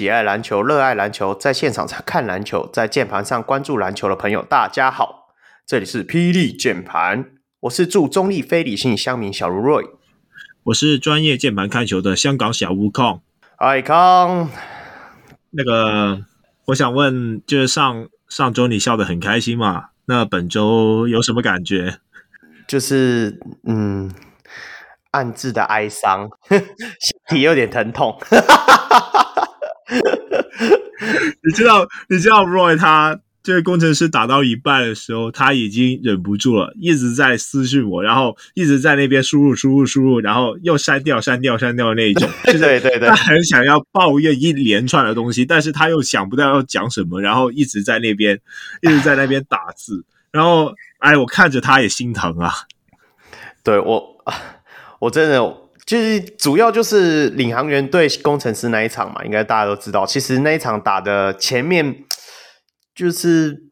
位喜爱篮球、热爱篮球，在现场看篮球，在键盘上关注篮球的朋友，大家好，这里是霹雳键盘，我是驻中立非理性乡民小如瑞，我是专业键盘看球的香港小悟空，爱康，那个我想问，就是上上周你笑得很开心嘛？那本周有什么感觉？就是嗯。暗自的哀伤，心体有点疼痛。你知道，你知道，Roy 他这个工程师打到一半的时候，他已经忍不住了，一直在私讯我，然后一直在那边输入、输入、输入，然后又删掉、删掉、删掉的那一种。对对对，他很想要抱怨一连串的东西，但是他又想不到要讲什么，然后一直在那边，一直在那边打字，然后哎，我看着他也心疼啊。对我。我真的就是主要就是领航员对工程师那一场嘛，应该大家都知道。其实那一场打的前面就是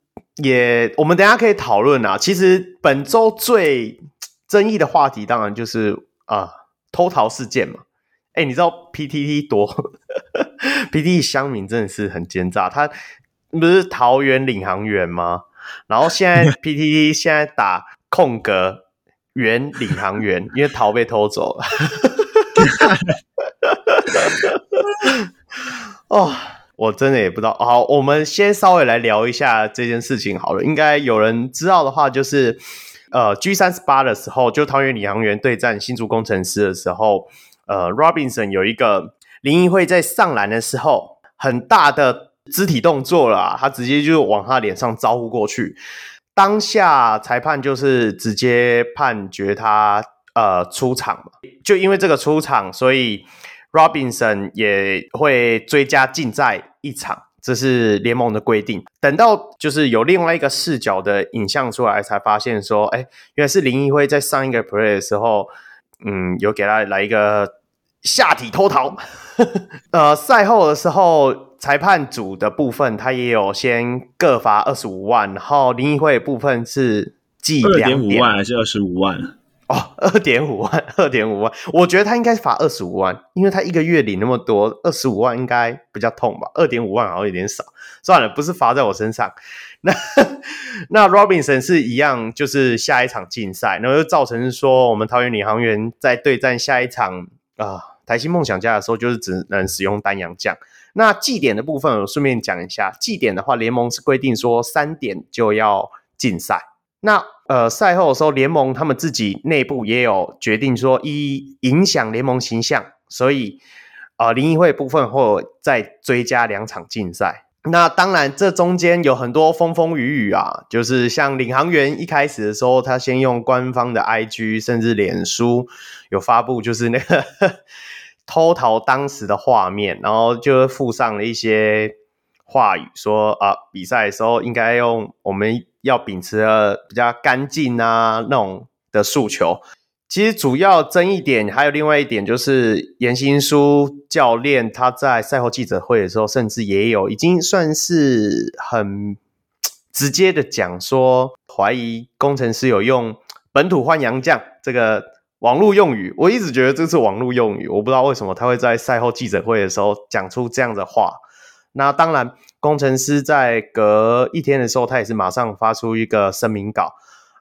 也，我们等一下可以讨论啊。其实本周最争议的话题，当然就是啊、呃、偷逃事件嘛。哎，你知道 PTT 多？PTT 乡民真的是很奸诈，他不是桃园领航员吗？然后现在 PTT 现在打空格。原领航员，因为桃被偷走了。哦，我真的也不知道。好，我们先稍微来聊一下这件事情好了。应该有人知道的话，就是呃，G 三十八的时候，就桃园领航员对战新竹工程师的时候，呃，Robinson 有一个林义辉在上篮的时候很大的肢体动作了，他直接就往他脸上招呼过去。当下裁判就是直接判决他呃出场嘛，就因为这个出场，所以 Robinson 也会追加禁赛一场，这是联盟的规定。等到就是有另外一个视角的影像出来，才发现说，哎，原来是林奕辉在上一个 play 的时候，嗯，有给他来一个下体偷逃。呃，赛后的时候。裁判组的部分，他也有先各罚二十五万，然后林奕辉的部分是记二点五万还是二十五万？哦，二点五万，二点五万，我觉得他应该是罚二十五万，因为他一个月领那么多，二十五万应该比较痛吧？二点五万好像有点少，算了，不是罚在我身上。那那 Robinson 是一样，就是下一场禁赛，然后就造成说我们桃园领航员在对战下一场啊、呃、台新梦想家的时候，就是只能使用丹阳将。那计点的部分，我顺便讲一下。计点的话，联盟是规定说三点就要禁赛。那呃，赛后的时候，联盟他们自己内部也有决定说，以影响联盟形象，所以呃，林义辉部分会再追加两场竞赛。那当然，这中间有很多风风雨雨啊，就是像领航员一开始的时候，他先用官方的 IG 甚至脸书有发布，就是那个。偷逃当时的画面，然后就附上了一些话语，说啊，比赛的时候应该用我们要秉持的比较干净啊那种的诉求。其实主要争议点还有另外一点，就是严新书教练他在赛后记者会的时候，甚至也有已经算是很直接的讲说，怀疑工程师有用本土换洋将这个。网络用语，我一直觉得这是网络用语，我不知道为什么他会在赛后记者会的时候讲出这样的话。那当然，工程师在隔一天的时候，他也是马上发出一个声明稿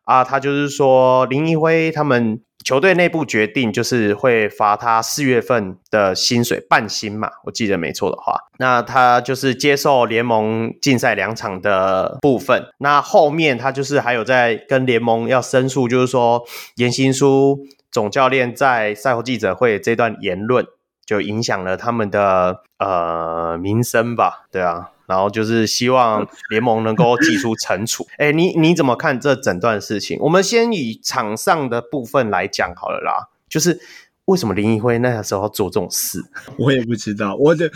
啊，他就是说林义辉他们球队内部决定，就是会罚他四月份的薪水半薪嘛，我记得没错的话，那他就是接受联盟禁赛两场的部分。那后面他就是还有在跟联盟要申诉，就是说颜新书。总教练在赛后记者会这段言论，就影响了他们的呃名声吧，对啊，然后就是希望联盟能够 祭出惩处。哎，你你怎么看这整段事情？我们先以场上的部分来讲好了啦，就是为什么林奕辉那个时候要做这种事？我也不知道，我的。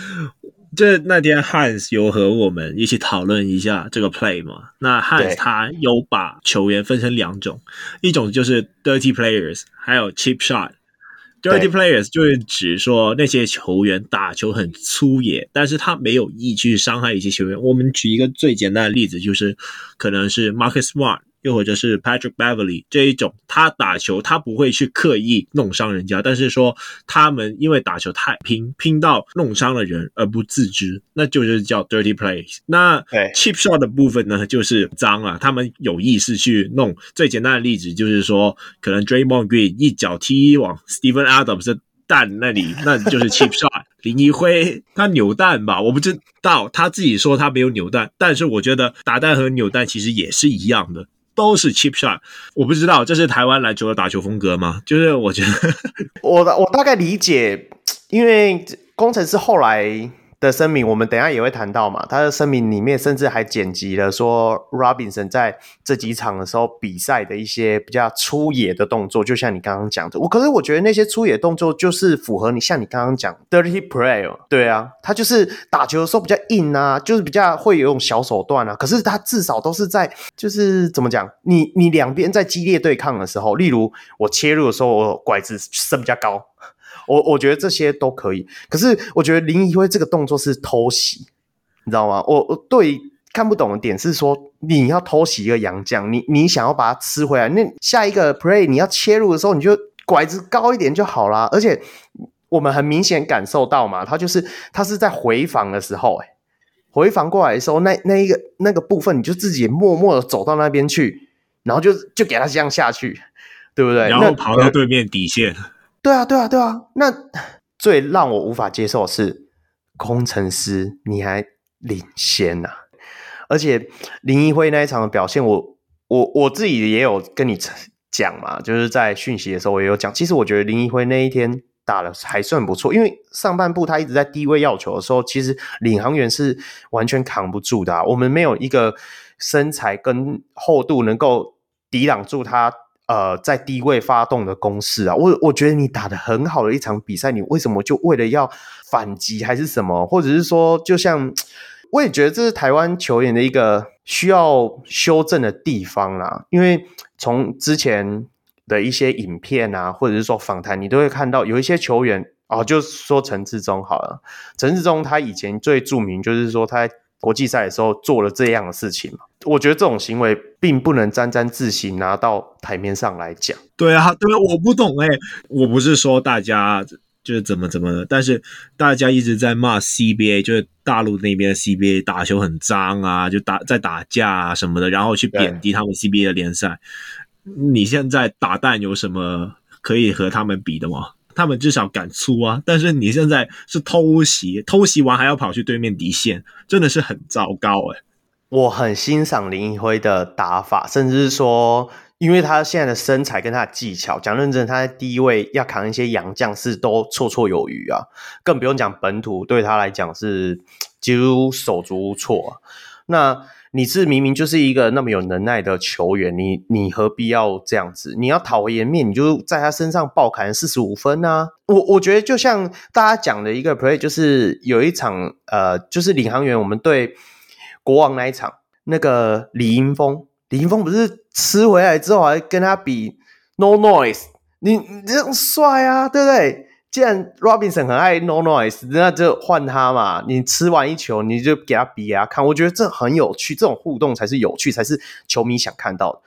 这那天 Hans 有和我们一起讨论一下这个 play 嘛？那 Hans 他有把球员分成两种，一种就是 dirty players，还有 cheap shot。Dirty players 就是指说那些球员打球很粗野，但是他没有意去伤害一些球员。我们举一个最简单的例子，就是可能是 Marcus Smart 又或者是 Patrick Beverly 这一种，他打球他不会去刻意弄伤人家，但是说他们因为打球太拼，拼到弄伤了人而不自知，那就是叫 dirty plays。那 cheap shot 的部分呢，就是脏啊，他们有意识去弄。最简单的例子就是说，可能 Draymond Green 一脚踢往 Stephen Adams 的蛋那里，那就是 cheap shot。林一辉他扭蛋吧，我不知道，他自己说他没有扭蛋，但是我觉得打蛋和扭蛋其实也是一样的。都是 cheap shot，我不知道这是台湾篮球的打球风格吗？就是我觉得我我大概理解，因为工程师后来。的声明，我们等一下也会谈到嘛。他的声明里面甚至还剪辑了说，Robinson 在这几场的时候比赛的一些比较粗野的动作，就像你刚刚讲的。我可是我觉得那些粗野动作就是符合你像你刚刚讲 dirty play，对啊，他就是打球的时候比较硬啊，就是比较会有一种小手段啊。可是他至少都是在就是怎么讲，你你两边在激烈对抗的时候，例如我切入的时候，我拐子升比较高。我我觉得这些都可以，可是我觉得林宜辉这个动作是偷袭，你知道吗？我我对看不懂的点是说，你要偷袭一个洋将，你你想要把它吃回来，那下一个 play 你要切入的时候，你就拐子高一点就好啦。而且我们很明显感受到嘛，他就是他是在回防的时候，哎，回防过来的时候，那那一个那个部分，你就自己默默的走到那边去，然后就就给他这样下去，对不对？然后跑到对面底线。对啊，对啊，对啊。那最让我无法接受的是，工程师你还领先呐、啊，而且林一辉那一场的表现我，我我自己也有跟你讲嘛，就是在讯息的时候我也有讲。其实我觉得林一辉那一天打的还算不错，因为上半部他一直在低位要球的时候，其实领航员是完全扛不住的、我们没有一个身材跟厚度能够抵挡住他。呃，在低位发动的攻势啊，我我觉得你打得很好的一场比赛，你为什么就为了要反击还是什么，或者是说，就像我也觉得这是台湾球员的一个需要修正的地方啦。因为从之前的一些影片啊，或者是说访谈，你都会看到有一些球员哦，就说陈志忠好了，陈志忠他以前最著名就是说他在国际赛的时候做了这样的事情嘛。我觉得这种行为并不能沾沾自喜拿到台面上来讲。对啊，对啊，我不懂哎、欸，我不是说大家就是怎么怎么的，但是大家一直在骂 CBA，就是大陆那边的 CBA 打球很脏啊，就打在打架啊什么的，然后去贬低他们 CBA 的联赛。你现在打蛋有什么可以和他们比的吗？他们至少敢出啊，但是你现在是偷袭，偷袭完还要跑去对面底线，真的是很糟糕哎、我很欣赏林一辉的打法，甚至是说，因为他现在的身材跟他的技巧，讲认真，他在第一位要扛一些洋将是都绰绰有余啊，更不用讲本土对他来讲是几乎手足无措。那你是明明就是一个那么有能耐的球员，你你何必要这样子？你要讨回颜面，你就在他身上爆砍四十五分啊！我我觉得就像大家讲的一个 play，就是有一场呃，就是领航员我们对。国王那一场，那个李盈峰，李盈峰不是吃回来之后还跟他比 no noise，你你这样帅啊，对不对？既然 Robinson 很爱 no noise，那就换他嘛。你吃完一球，你就给他比给他看，我觉得这很有趣，这种互动才是有趣，才是球迷想看到的，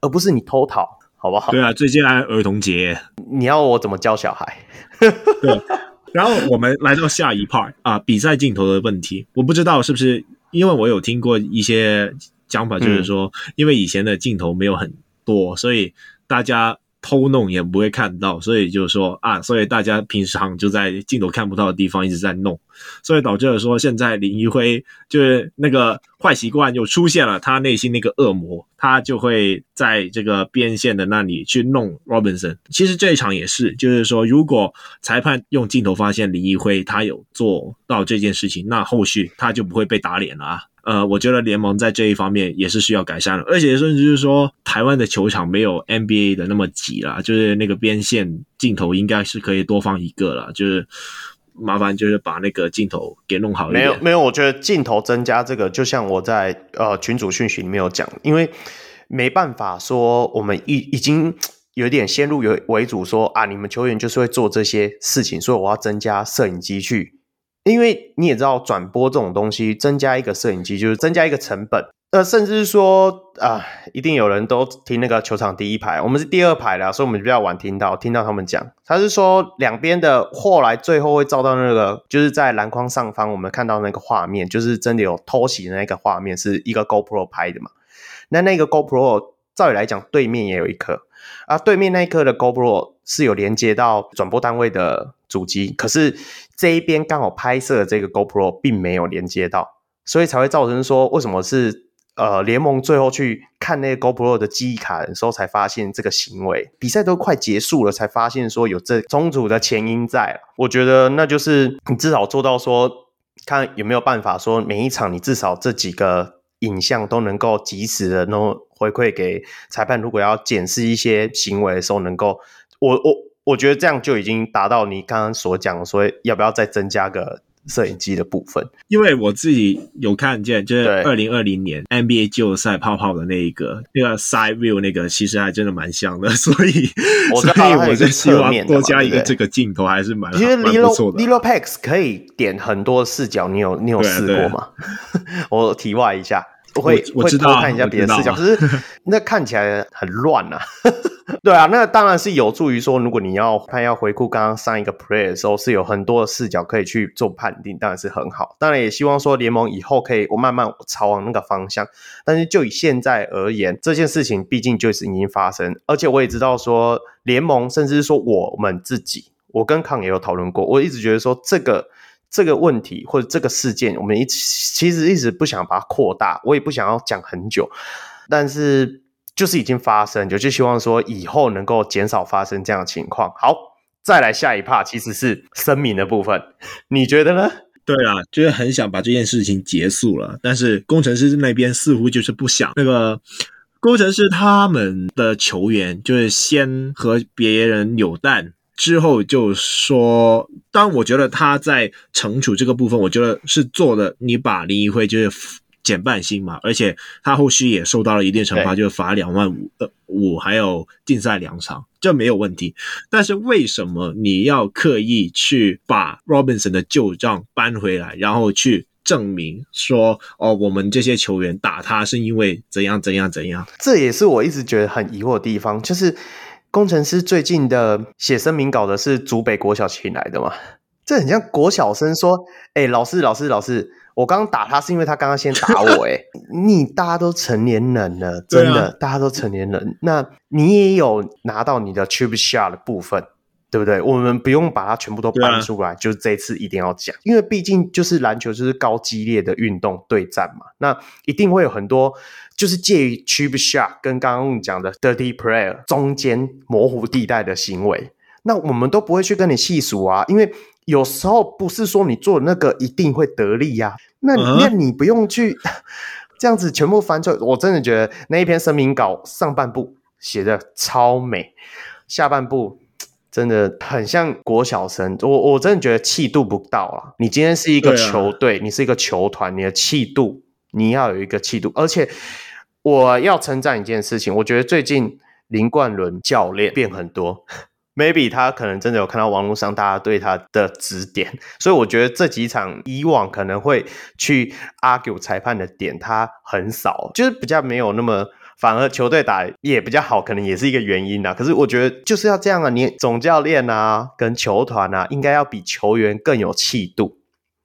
而不是你偷逃，好不好？对啊，最近还儿童节，你要我怎么教小孩？对，然后我们来到下一 part 啊，比赛镜头的问题，我不知道是不是。因为我有听过一些讲法，就是说，因为以前的镜头没有很多，所以大家偷弄也不会看到，所以就是说啊，所以大家平常就在镜头看不到的地方一直在弄，所以导致了说现在林一辉就是那个坏习惯又出现了，他内心那个恶魔，他就会在这个边线的那里去弄 Robinson。其实这一场也是，就是说如果裁判用镜头发现林一辉他有做到这件事情，那后续他就不会被打脸了啊。呃，我觉得联盟在这一方面也是需要改善的，而且甚至就是说，台湾的球场没有 NBA 的那么挤啦，就是那个边线镜头应该是可以多放一个啦，就是麻烦就是把那个镜头给弄好一点。没有没有，我觉得镜头增加这个，就像我在呃群主讯息里面有讲，因为没办法说我们已已经有点先入为主说啊，你们球员就是会做这些事情，所以我要增加摄影机去。因为你也知道，转播这种东西，增加一个摄影机就是增加一个成本。呃，甚至是说啊、一定有人都听那个球场第一排，我们是第二排的，所以我们比较晚听到，听到他们讲，他是说两边的后来最后会照到那个，就是在篮筐上方，我们看到那个画面，就是真的有偷袭的那个画面，是一个 GoPro 拍的嘛？那那个 GoPro 照理来讲，对面也有一颗啊，对面那一颗的 GoPro 是有连接到转播单位的主机，可是这一边刚好拍摄的这个 GoPro 并没有连接到，所以才会造成说为什么是。呃，联盟最后去看那个 GoPro 的记忆卡的时候，才发现这个行为。比赛都快结束了，才发现说有这充足的前因在。我觉得那就是你至少做到说，看有没有办法说每一场你至少这几个影像都能够及时的能回馈给裁判。如果要检视一些行为的时候，能够我我觉得这样就已经达到你刚刚所讲，所以要不要再增加个？摄影机的部分，因为我自己有看见，就是二零二零年 NBA 季后赛泡泡的那一个那个 side view 那个，其实还真的蛮像的，所以我所以我就希望多加一个这个镜头，还是蛮其实 Lilo 不错的。Lilo Pax 可以点很多视角，你有你有试过吗？我题外一下。我会我知道会看一下别的视角，可是 那看起来很乱呐、啊。对啊，那当然是有助于说，如果你要他要回顾刚刚上一个 play 的时候，是有很多的视角可以去做判定，当然是很好。当然也希望说联盟以后可以我慢慢朝往那个方向。但是就以现在而言，这件事情毕竟就是已经发生，而且我也知道说联盟，甚至是说我们自己，我跟康也有讨论过，我一直觉得说这个。这个问题或者这个事件，我们一其实一直不想把它扩大，我也不想要讲很久，但是就是已经发生，就就希望说以后能够减少发生这样的情况。好，再来下一 part，其实是声明的部分，你觉得呢？对啊，就是很想把这件事情结束了，但是工程师那边似乎就是不想。那个工程师他们的球员就是先和别人扭蛋。之后就说，当我觉得他在惩处这个部分，我觉得是做的。你把林宜辉就是减半薪嘛，而且他后续也受到了一定惩罚，就是罚两万五呃五，还有禁赛两场，这没有问题。但是为什么你要刻意去把 Robinson 的旧账搬回来，然后去证明说哦，我们这些球员打他是因为怎样怎样怎样？这也是我一直觉得很疑惑的地方，就是。攻城狮最近的写声明稿的是竹北国小请来的嘛？这很像国小生说：“哎、欸，老师，老师，老师，我刚刚打他是因为他刚刚先打我。”哎，你大家都成年人了，真的，啊、大家都成年人，那你也有拿到你的 chip shot 的部分。对不对？我们不用把它全部都搬出来，啊、就是这一次一定要讲，因为毕竟就是篮球就是高激烈的运动对战嘛，那一定会有很多就是介于 cheap shot 跟刚刚讲的 dirty player 中间模糊地带的行为，那我们都不会去跟你细数啊，因为有时候不是说你做的那个一定会得利呀、啊，那、uh. 那你不用去 这样子全部翻出来，我真的觉得那一篇声明稿上半部写的超美，下半部。真的很像国小生，我我真的觉得气度不到啊！你今天是一个球队，啊、你是一个球团，你的气度你要有一个气度，而且我要称赞一件事情，我觉得最近林冠伦教练变很多，maybe 他可能真的有看到网络上大家对他的指点，所以我觉得这几场以往可能会去 argue 裁判的点，他很少，就是比较没有那么。反而球队打也比较好，可能也是一个原因呐。可是我觉得就是要这样啊，你总教练啊跟球团啊，应该要比球员更有气度。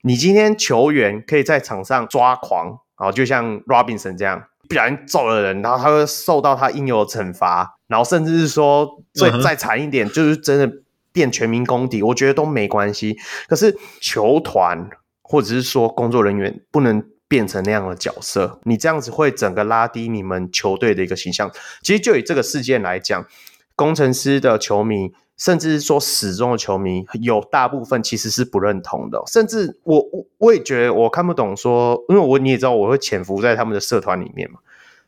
你今天球员可以在场上抓狂，然后就像 Robinson 这样，不小心揍了人，然后他会受到他应有的惩罚，然后甚至是说最再惨一点，就是真的变全民公敌，我觉得都没关系。可是球团或者是说工作人员不能。变成那样的角色，你这样子会整个拉低你们球队的一个形象。其实就以这个事件来讲，工程师的球迷，甚至是说始终的球迷，有大部分其实是不认同的。甚至我我我也觉得我看不懂说，因为我你也知道我会潜伏在他们的社团里面嘛。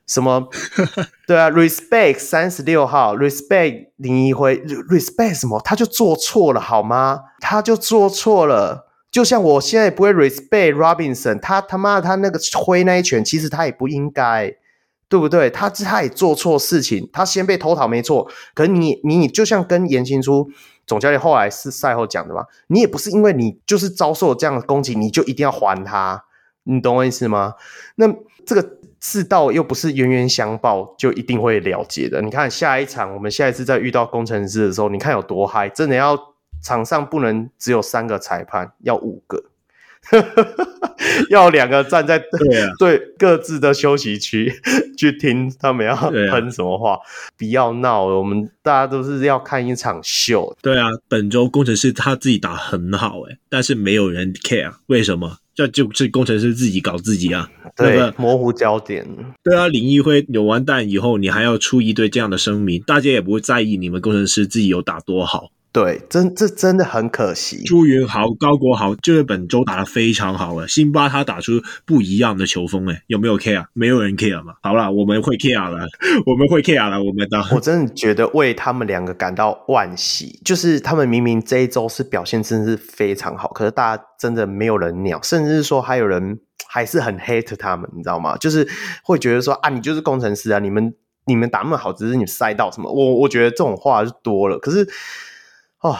什么？对啊，respect 三十六号，respect 林一辉，respect 什么？他就做错了好吗？他就做错了。就像我现在不会 respect Robinson，他他妈他那个挥那一拳，其实他也不应该，对不对？他他也做错事情，他先被偷逃没错。可是你你就像跟颜行书总教练后来是赛后讲的嘛，你也不是因为你就是遭受这样的攻击，你就一定要还他，你懂我意思吗？那这个世道又不是冤冤相报就一定会了结的。你看下一场，我们下一次再遇到工程师的时候，你看有多嗨！真的要场上不能只有三个裁判，要五个。要两个站在对、啊、对各自的休息区去听他们要喷什么话，啊、不要闹了。我们大家都是要看一场秀。对啊，本周工程师他自己打很好诶，但是没有人 care，为什么？这就是工程师自己搞自己啊，对，对吧？模糊焦点。对啊，林义辉有完蛋以后，你还要出一堆这样的声明，大家也不会在意你们工程师自己有打多好。对，真这真的很可惜。朱云豪、高国豪就是本周打得非常好了。辛巴他打出不一样的球风，哎，有没有 care？没有人 care 嘛。好了，我们会 care 了，我们会 care 了。我们的，我真的觉得为他们两个感到惋惜。就是他们明明这一周是表现真的是非常好，可是大家真的没有人鸟，甚至是说还有人还是很 hate 他们，你知道吗？就是会觉得说啊，你就是工程师啊，你们你们打那么好，只是你赛道什么。我我觉得这种话就多了。可是。哦，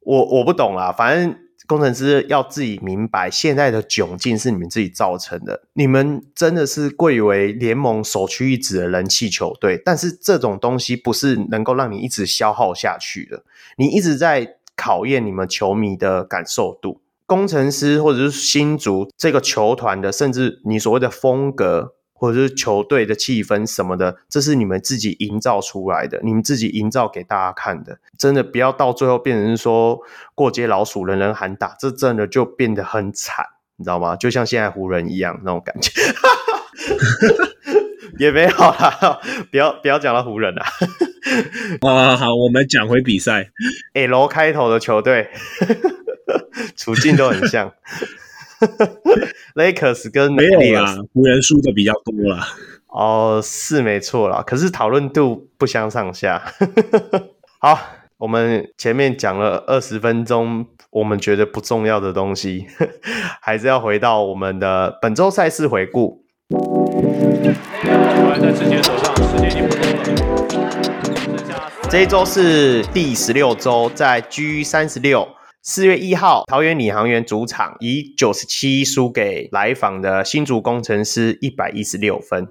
我我不懂啦，反正工程师要自己明白，现在的窘境是你们自己造成的。你们真的是贵为联盟首屈一指的人气球队，但是这种东西不是能够让你一直消耗下去的。你一直在考验你们球迷的感受度，工程师或者是新竹这个球团的，甚至你所谓的风格。或者是球队的气氛什么的，这是你们自己营造出来的，你们自己营造给大家看的。真的不要到最后变成说过街老鼠，人人喊打，这真的就变得很惨，你知道吗？就像现在湖人一样那种感觉。也没有啦，不要不要讲到湖人啦。好好好，我们讲回比赛。L 开头的球队，处境都很像。Lakers 跟没有啦，湖人输的比较多啦。哦，是没错啦，可是讨论度不相上下。好，我们前面讲了二十分钟，我们觉得不重要的东西，还是要回到我们的本周赛事回顾。在直接手上，时间已经不多了。这一周是第十六周，在 G 三十六。四月一号，桃园领航员主场以九十七输给来访的新竹工程师一百一十六分。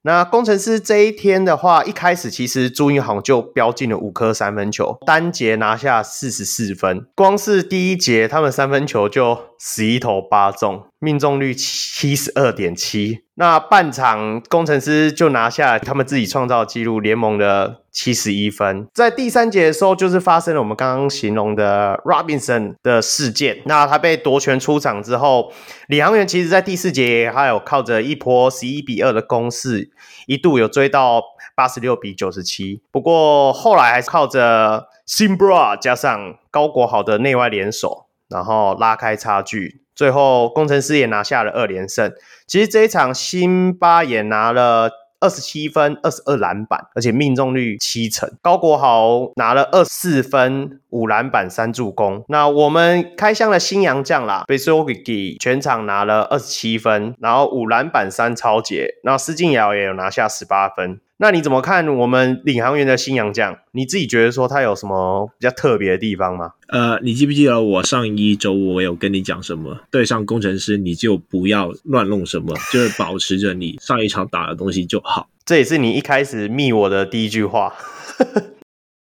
那工程师这一天的话，一开始其实朱云航就飙进了五颗三分球，单节拿下四十四分。光是第一节，他们三分球就十一投八中，命中率七十二点七。那半场工程师就拿下他们自己创造纪录，联盟的七十一分。在第三节的时候，就是发生了我们刚刚形容的 Robinson 的事件。那他被夺权出场之后，领航员其实在第四节还有靠着一波十一比二的攻势，一度有追到八十六比九十七。不过后来还是靠着 Simbra 加上高国豪的内外联手，然后拉开差距。最后，工程师也拿下了二连胜。其实这一场，辛巴也拿了二十七分、二十二篮板，而且命中率七成。高国豪拿了二十四分、五篮板、三助攻。那我们开箱的新洋将啦，Besovic 全场拿了二十七分，然后五篮板、三抄截。然后施晋尧也有拿下十八分。那你怎么看我们领航员的新洋将？你自己觉得说他有什么比较特别的地方吗？呃，你记不记得我上一周我有跟你讲什么？对上工程师你就不要乱弄什么，就是保持着你上一场打的东西就好。这也是你一开始密我的第一句话。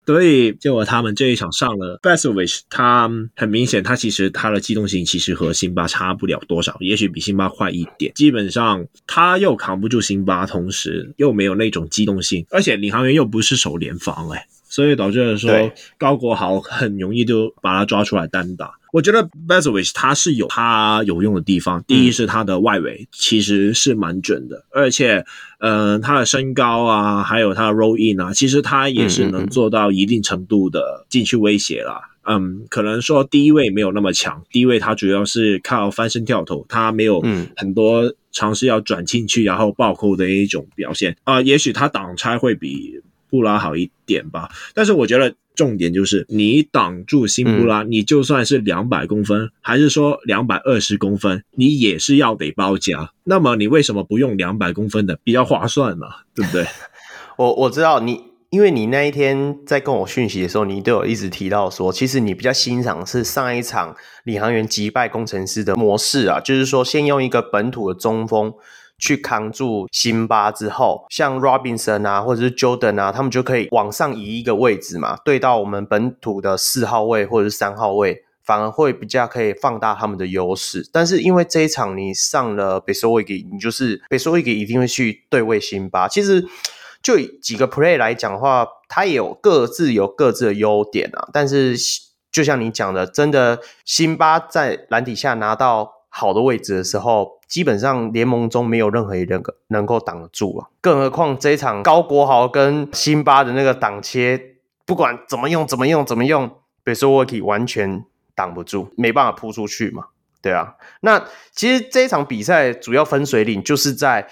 所以，结果他们这一场上了 b e s w i s h 他很明显，他其实他的机动性其实和辛巴差不了多少，也许比辛巴快一点。基本上他又扛不住辛巴，同时又没有那种机动性，而且领航员又不是守联防，哎，所以导致了说高国豪很容易就把他抓出来单打。我觉得 Vasilevskiy 他是有他有用的地方。第一是他的外围其实是蛮准的，而且，嗯、呃，他的身高啊，还有他的 roll in 啊，其实他也是能做到一定程度的禁区威胁啦。嗯，可能说低位没有那么强，低位他主要是靠翻身跳投，他没有很多尝试要转进去然后暴扣的一种表现啊、呃。也许他挡拆会比布拉好一点吧，但是我觉得。重点就是你挡住辛布拉，嗯、你就算是两百公分，还是说两百二十公分，你也是要得包夹。那么你为什么不用两百公分的比较划算嘛？对不对？我我知道你，因为你那一天在跟我讯息的时候，你都有一直提到说，其实你比较欣赏是上一场领航员击败工程师的模式啊，就是说先用一个本土的中锋去扛住辛巴之后，像 Robinson 啊，或者是 Jordan 啊，他们就可以往上移一个位置嘛，对到我们本土的四号位或者是三号位，反而会比较可以放大他们的优势。但是因为这一场你上了 Bjelica，你就是 Bjelica 一定会去对位辛巴。其实就以几个 play 来讲的话，他也有各自有各自的优点啊。但是就像你讲的，真的辛巴在篮底下拿到好的位置的时候，基本上联盟中没有任何一个能够挡得住啊。更何况这一场高国豪跟辛巴的那个挡切，不管怎么用怎么用怎么用，Bjelica 完全挡不住，没办法扑出去嘛。对啊，那其实这一场比赛主要分水岭就是在。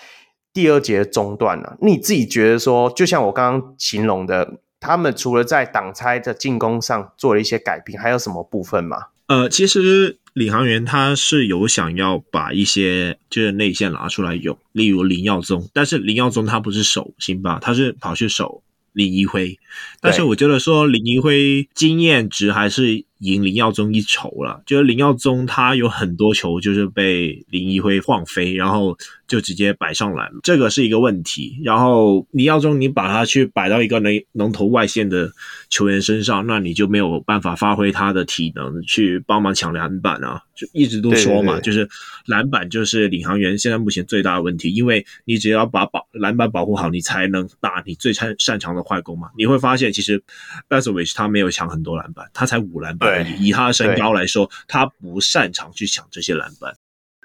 第二节中段了，你自己觉得说，就像我刚刚形容的，他们除了在挡拆的进攻上做了一些改变，还有什么部分吗？呃，其实领航员他是有想要把一些就是内线拿出来用，例如林耀宗，但是林耀宗他不是守辛巴，他是跑去守林一辉，但是我觉得说林一辉经验值还是。赢林耀宗一筹了，就是林耀宗他有很多球就是被林一辉晃飞，然后就直接摆上篮，这个是一个问题。然后林耀宗你把他去摆到一个能能投外线的球员身上，那你就没有办法发挥他的体能去帮忙抢篮板啊！就一直都说嘛，对对对，就是篮板就是领航员现在目前最大的问题，因为你只要把保篮板保护好，你才能打你最擅擅长的快攻嘛。你会发现其实 b a s o v i c 他没有抢很多篮板，他才五篮板。以他的身高来说，他不擅长去抢这些篮板。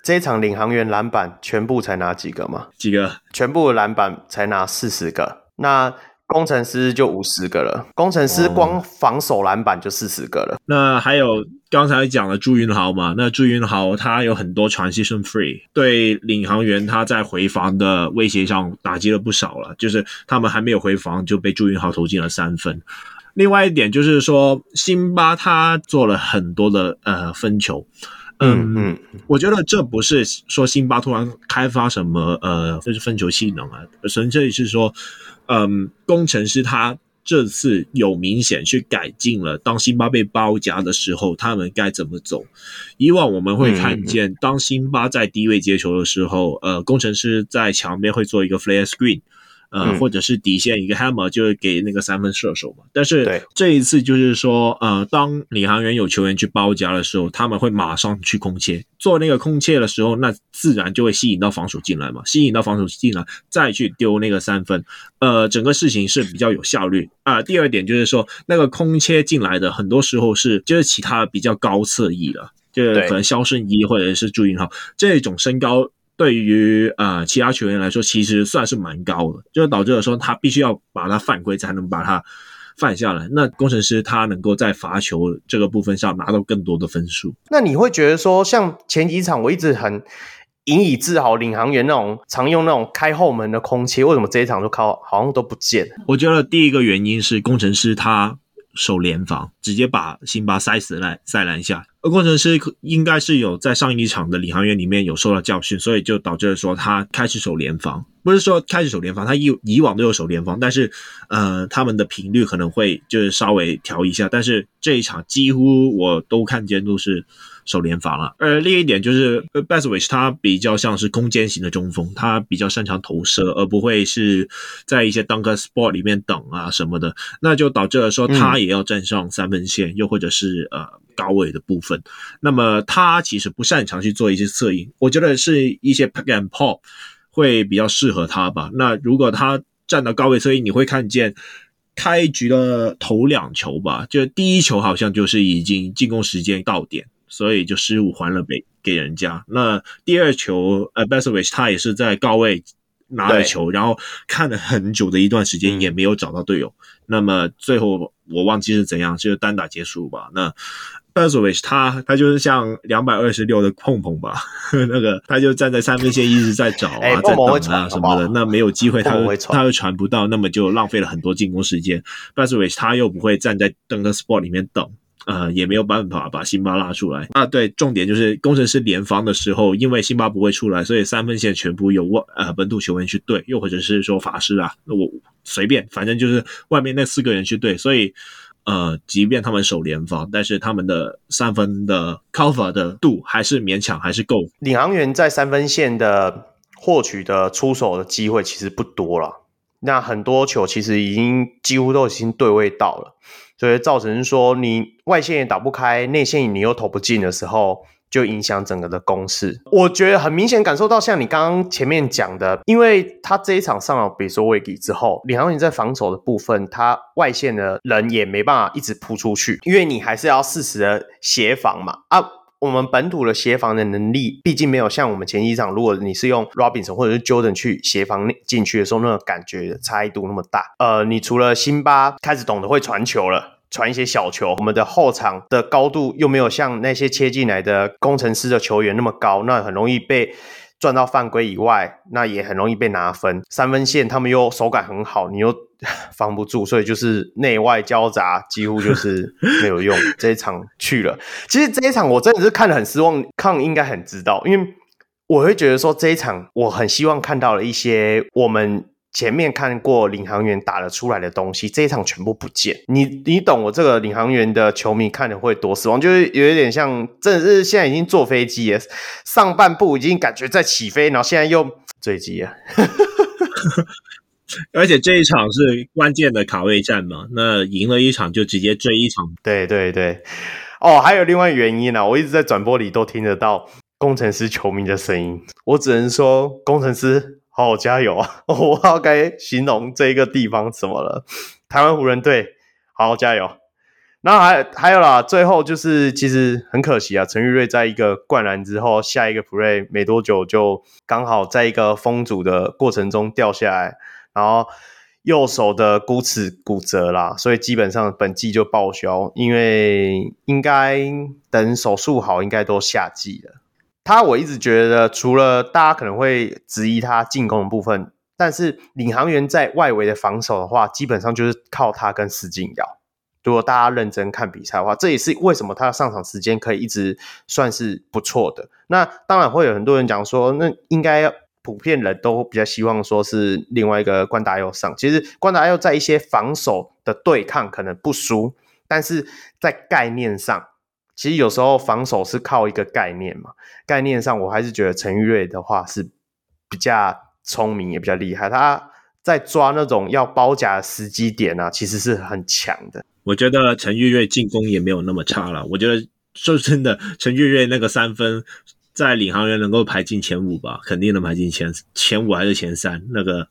这一场领航员篮板全部才拿几个吗？几个？全部的篮板才拿四十个。那工程师就五十个了。工程师光防守篮板就四十个了。那还有刚才讲了朱云豪嘛？那朱云豪他有很多 transition free，对领航员他在回防的威胁上打击了不少了。就是他们还没有回防就被朱云豪投进了三分。另外一点就是说，辛巴他做了很多的呃分球，嗯嗯，我觉得这不是说辛巴突然开发什么呃就是分球技能啊，纯粹是说，嗯，工程师他这次有明显去改进了，当辛巴被包夹的时候，他们该怎么走？以往我们会看见，当辛巴在低位接球的时候，呃，工程师在墙边会做一个 flare screen。呃，或者是底线一个 hammer 就是给那个三分射手嘛。但是这一次就是说，呃，当领航员有球员去包夹的时候，他们会马上去空切，做那个空切的时候，那自然就会吸引到防守进来嘛，吸引到防守进来，再去丢那个三分。呃，整个事情是比较有效率啊，呃。第二点就是说，那个空切进来的很多时候是就是其他比较高侧翼的，就是可能萧胜一或者是朱云浩这种身高。对于呃其他球员来说，其实算是蛮高的，就导致了说他必须要把它犯规才能把它犯下来。那工程师他能够在罚球这个部分上拿到更多的分数。那你会觉得说，像前几场我一直很引以自豪，领航员那种常用那种开后门的空切，为什么这一场就靠好像都不见？我觉得第一个原因是工程师他守联防，直接把辛巴塞死在塞篮下。而工程师应该是有在上一场的领航员里面有受到教训，所以就导致了说他开始守联防，不是说开始守联防，他以以往都有守联防，但是呃他们的频率可能会就是稍微调一下，但是这一场几乎我都看见都是守联防了。而另一点就是，Beswich 他比较像是空间型的中锋，他比较擅长投射，而不会是在一些 dunk spot 里面等啊什么的，那就导致了说他也要站上三分线，嗯、又或者是呃。高位的部分，那么他其实不擅长去做一些策应，我觉得是一些 pick and pop 会比较适合他吧。那如果他站到高位策应，你会看见开局的头两球吧，就第一球好像就是已经进攻时间到点，所以就失误还了给给人家。那第二球，呃 b e s o v i c h 他也是在高位拿了球，然后看了很久的一段时间也没有找到队友。嗯、那么最后我忘记是怎样，就是单打结束吧。那 b e s o v i c h 他他就是像两百二十六的碰碰吧，那个他就站在三分线一直在找啊，欸、在等啊什么的，那没有机会他又他又传不到，那么就浪费了很多进攻时间。b e s o v i c h 他又不会站在 dunk spot 里面等，呃，也没有办法把辛巴拉出来啊。对，重点就是工程师联防的时候，因为辛巴不会出来，所以三分线全部由外呃本土球员去对，又或者是说法师啊，我随便，反正就是外面那四个人去对，所以。呃，即便他们守联防，但是他们的三分的 cover 的度还是勉强还是够。领航员在三分线的获取的出手的机会其实不多了。那很多球其实已经几乎都已经对位到了，所以造成说你外线也打不开，内线你又投不进的时候，就影响整个的攻势。我觉得很明显感受到，像你刚刚前面讲的，因为他这一场上了比索维迪之后，李航宇在防守的部分，他外线的人也没办法一直扑出去，因为你还是要适时的协防嘛啊。我们本土的协防的能力，毕竟没有像我们前几场，如果你是用 Robinson 或者是 Jordan 去协防进去的时候，那种感觉差异度那么大。呃，你除了辛巴开始懂得会传球了，传一些小球，我们的后场的高度又没有像那些切进来的工程师的球员那么高，那很容易被。赚到犯规以外，那也很容易被拿分。三分线他们又手感很好，你又 防不住，所以就是内外交杂，几乎就是没有用。这一场去了，其实这一场我真的是看得很失望。康应该很知道，因为我会觉得说这一场我很希望看到了一些我们。前面看过领航员打了出来的东西，这一场全部不见。你你懂我这个领航员的球迷看了会多失望，就是有一点像，真的是现在已经坐飞机了，上半部已经感觉在起飞，然后现在又坠机了。而且这一场是关键的卡位战嘛，那赢了一场就直接追一场。对对对，哦，还有另外原因呢、啊，我一直在转播里都听得到工程师球迷的声音，我只能说攻城狮。好加油啊！我不知道该形容这一个地方怎么了。台湾湖人队，好好加油。然后还还有啦，最后就是其实很可惜啊，陈玉瑞在一个灌篮之后，下一个 play 没多久就刚好在一个封阻的过程中掉下来，然后右手的骨齿骨折啦，所以基本上本季就报销，因为应该等手术好，应该都夏季了。他我一直觉得，除了大家可能会质疑他进攻的部分，但是领航员在外围的防守的话，基本上就是靠他跟施晋尧。如果大家认真看比赛的话，这也是为什么他的上场时间可以一直算是不错的。那当然会有很多人讲说，那应该普遍人都比较希望说是另外一个关达佑上。其实关达佑在一些防守的对抗可能不输，但是在概念上。其实有时候防守是靠一个概念嘛，概念上我还是觉得陈玉瑞的话是比较聪明也比较厉害，他在抓那种要包夹的时机点啊，其实是很强的。我觉得陈玉瑞进攻也没有那么差了，我觉得说真的，陈玉瑞那个三分在领航员能够排进前五吧，肯定能排进前前五还是前三？那个，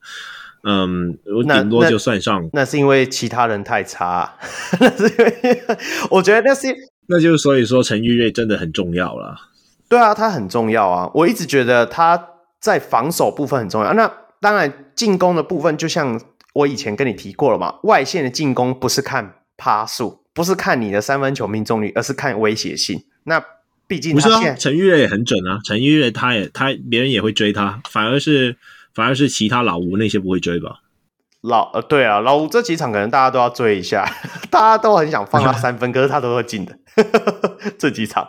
嗯，我顶多就算上那，那是因为其他人太差，那是因为 我觉得那是。那就是所以说陈玉瑞真的很重要了。对啊，他很重要啊！我一直觉得他在防守部分很重要。那当然进攻的部分，就像我以前跟你提过了嘛，外线的进攻不是看趴数，不是看你的三分球命中率，而是看威胁性。那毕竟不是啊，陈玉瑞也很准啊，陈玉瑞他也他别人也会追他，反而是反而是其他老吴那些不会追吧。老呃，对啊，老吴这几场可能大家都要追一下，大家都很想放他三分，可是他都会进的。这几场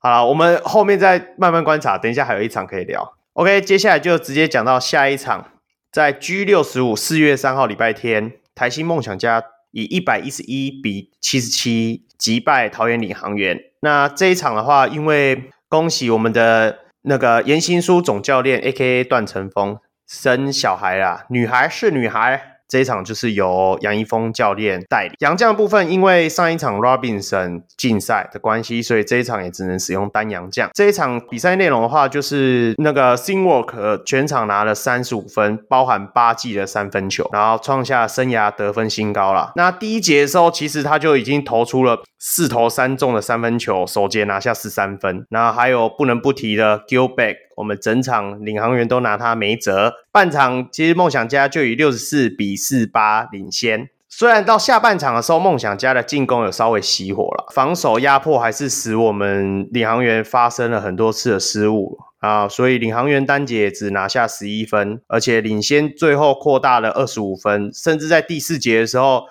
好了，我们后面再慢慢观察，等一下还有一场可以聊。OK，接下来就直接讲到下一场，在 G 六十五四月三号礼拜天，台新梦想家以一百一十一比七十七击败桃园领航员。那这一场的话，因为恭喜我们的那个颜行书总教练 A.K.A 段成峰。生小孩啦，女孩是女孩。这一场就是由杨一峰教练代理。杨将部分，因为上一场 Robinson 禁赛的关系，所以这一场也只能使用单杨将。这一场比赛内容的话，就是那个 Singwork 全场拿了三十五分，包含八记的三分球，然后创下生涯得分新高了。那第一节的时候，其实他就已经投出了四投三中的三分球，首节拿下十三分。那还有不能不提的 Gilbeck，我们整场领航员都拿他没辙。半场其实梦想家就以六十四比四八领先，虽然到下半场的时候，梦想家的进攻有稍微熄火了，防守压迫还是使我们领航员发生了很多次的失误啊，所以领航员单节只拿下十一分，而且领先最后扩大了二十五分，甚至在第四节的时候，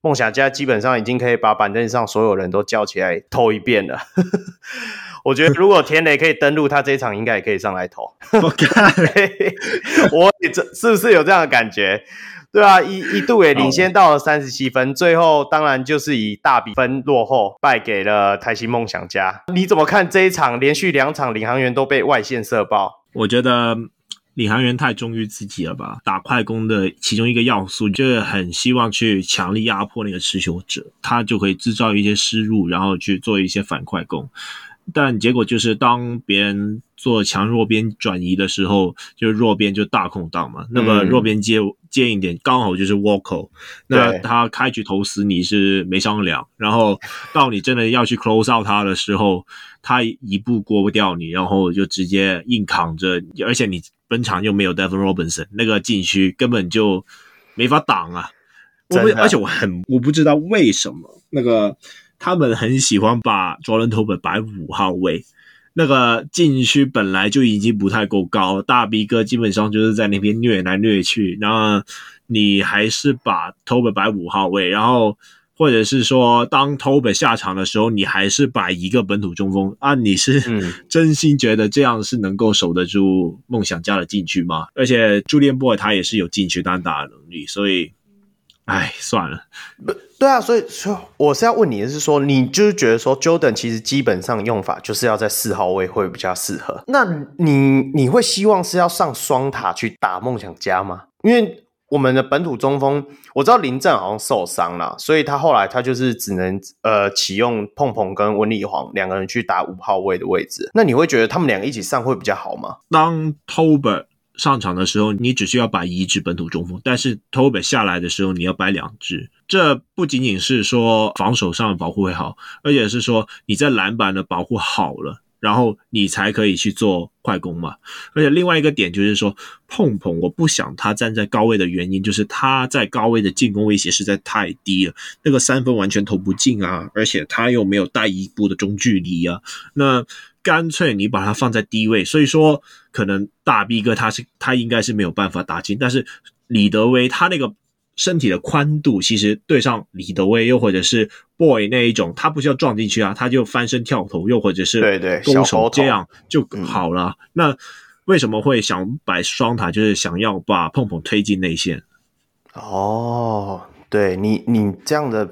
梦想家基本上已经可以把板凳上所有人都叫起来投一遍了。我觉得如果田磊可以登录，他这一场应该也可以上来投。我看，我这是不是有这样的感觉？对啊，一一度也领先到了三十七分，最后当然就是以大比分落后，败给了台新梦想家。你怎么看这一场连续两场领航员都被外线射爆？我觉得领航员太忠于自己了吧？打快攻的其中一个要素就是很希望去强力压迫那个持球者，他就可以制造一些失误，然后去做一些反快攻。但结果就是，当别人做强弱边转移的时候，就是弱边就大空档嘛。那么弱边接接一点刚好就是 Walker，那他开局投死你是没商量。然后到你真的要去 close out 他的时候，他一步过不掉你，然后就直接硬扛着。而且你本场又没有 Devin Robinson，那个禁区根本就没法挡啊！我不，而且我很我不知道为什么那个。他们很喜欢把 Jordan Tolbert 摆五号位，那个禁区本来就已经不太够高，大 B 哥基本上就是在那边虐来虐去，然后你还是把 Tolbert 摆五号位，然后或者是说当 Tolbert 下场的时候，你还是摆一个本土中锋啊？你是 真心觉得这样是能够守得住梦想家的禁区吗？而且 Julian Boyd 他也是有禁区单打的能力，所以。哎，算了，不对啊，所以说我是要问你的是说，你就是觉得说 Jordan 其实基本上用法就是要在四号位会比较适合。那你你会希望是要上双塔去打梦想家吗？因为我们的本土中锋，我知道林振好像受伤了，所以他后来他就是只能呃启用碰碰跟温丽煌两个人去打五号位的位置。那你会觉得他们两个一起上会比较好吗？当 Tolbert 上场的时候，你只需要摆一支本土中锋，但是 t o b e 下来的时候，你要摆两支。这不仅仅是说防守上的保护会好，而且是说你在篮板的保护好了，然后你才可以去做快攻嘛。而且另外一个点就是说，碰碰我不想他站在高位的原因，就是他在高位的进攻威胁实在太低了，那个三分完全投不进啊，而且他又没有带一步的中距离啊，那。干脆你把它放在低位，所以说可能大 B 哥他是他应该是没有办法打进，但是李德威他那个身体的宽度，其实对上李德威又或者是 Boy 那一种，他不需要撞进去啊，他就翻身跳投，又或者是对对勾手这样就好了。嗯、那为什么会想摆双塔，就是想要把碰碰推进内线？哦，对你你这样的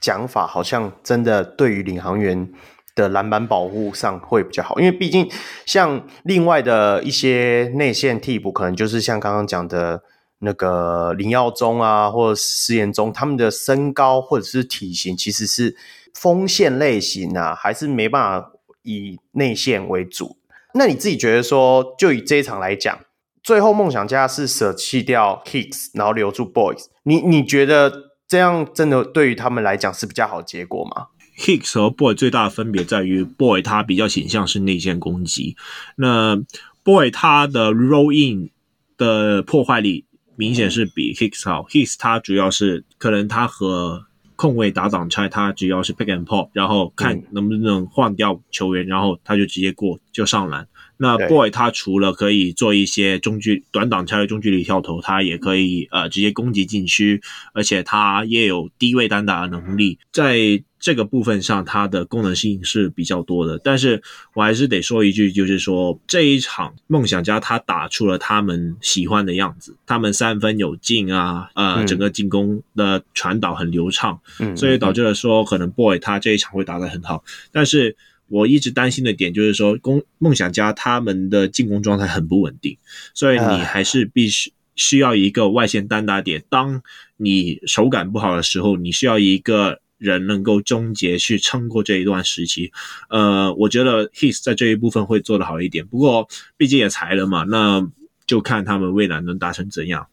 讲法，好像真的对于领航员。的篮板保护上会比较好，因为毕竟像另外的一些内线替补，可能就是像刚刚讲的那个林耀宗啊，或者施延宗，他们的身高或者是体型其实是锋线类型啊，还是没办法以内线为主。那你自己觉得说，就以这一场来讲，最后梦想家是舍弃掉 Hicks，然后留住 Boys，你你觉得这样真的对于他们来讲是比较好结果吗？Hicks 和 Boy 最大的分别在于，Boy 他比较倾向是内线攻击，那 Boy 他的 Roll In 的破坏力明显是比 Hicks 好。Hicks 他主要是可能他和控卫打挡拆，他主要是 Pick and Pop，然后看能不能换掉球员，然后他就直接过就上篮。那 Boy 他除了可以做一些中距短挡拆的中距离跳投，他也可以呃直接攻击禁区，而且他也有低位单打的能力，在这个部分上它的功能性是比较多的。但是我还是得说一句，就是说这一场梦想家他打出了他们喜欢的样子，他们三分有进啊，呃，整个进攻的传导很流畅，所以导致了说可能 Boy 他这一场会打得很好，但是。我一直担心的点就是说，攻梦想家他们的进攻状态很不稳定，所以你还是必须需要一个外线单打点。当你手感不好的时候，你需要一个人能够终结去撑过这一段时期。呃，我觉得 His 在这一部分会做得好一点，不过毕竟也裁了嘛，那就看他们未来能达成怎样。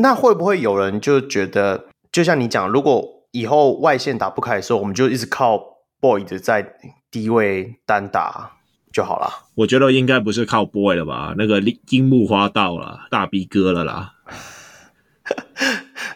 那会不会有人就觉得，就像你讲，如果以后外线打不开的时候，我们就一直靠 Boy 的在。低位单打就好了，我觉得应该不是靠 boy 了吧？那个樱木花道了，大 B 哥了啦。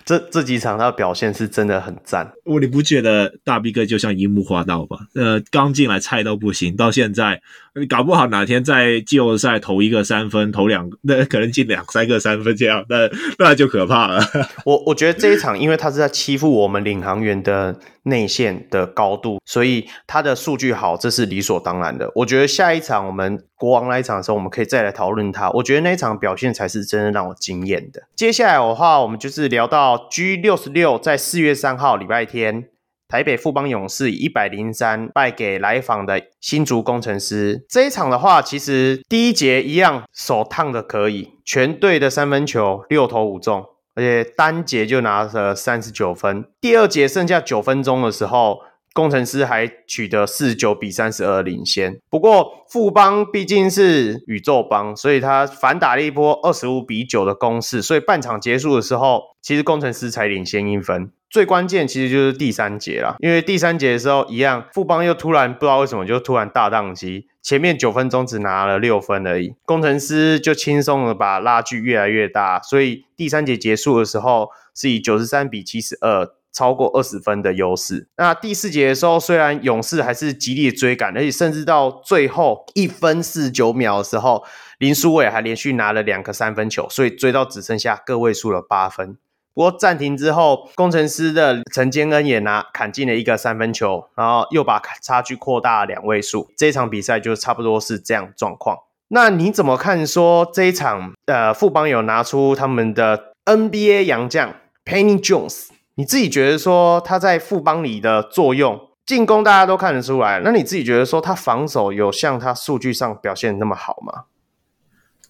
这这几场他的表现是真的很赞，我你不觉得大 B 哥就像樱木花道吧？呃，刚进来菜到不行，到现在你搞不好哪天在季后赛投一个三分，投两 那可能进两三个三分这样，那那就可怕了。我我觉得这一场，因为他是在欺负我们领航员的内线的高度，所以他的数据好，这是理所当然的。我觉得下一场我们国王那一场的时候，我们可以再来讨论他。我觉得那一场表现才是真的让我惊艳的。接下来的话，我们就是聊到。G 六十六在四月三号礼拜天台北富邦勇士一百零三败给来访的新竹工程师。这一场的话，其实第一节一样手烫的可以，全队的三分球六投五中，而且单节就拿了三十九分。第二节剩下九分钟的时候。工程师还取得四十九比三十二领先，不过富邦毕竟是宇宙帮，所以他反打了一波二十五比九的攻势，所以半场结束的时候，其实工程师才领先一分。最关键其实就是第三节啦，因为第三节的时候一样，富邦又突然不知道为什么就突然大宕机，前面九分钟只拿了六分而已，工程师就轻松的把拉锯越来越大，所以第三节结束的时候是以九十三比七十二。超过二十分的优势。那第四节的时候，虽然勇士还是极力追赶，而且甚至到最后一分四十九秒的时候，林书伟还连续拿了两个三分球，所以追到只剩下个位数的八分。不过暂停之后，工程师的陈坚恩也拿砍进了一个三分球，然后又把差距扩大了两位数。这场比赛就差不多是这样状况。那你怎么看？说这一场，呃，富邦有拿出他们的 NBA 洋将 Penny Jones。你自己觉得说他在富邦里的作用，进攻大家都看得出来，那你自己觉得说他防守有像他数据上表现那么好吗？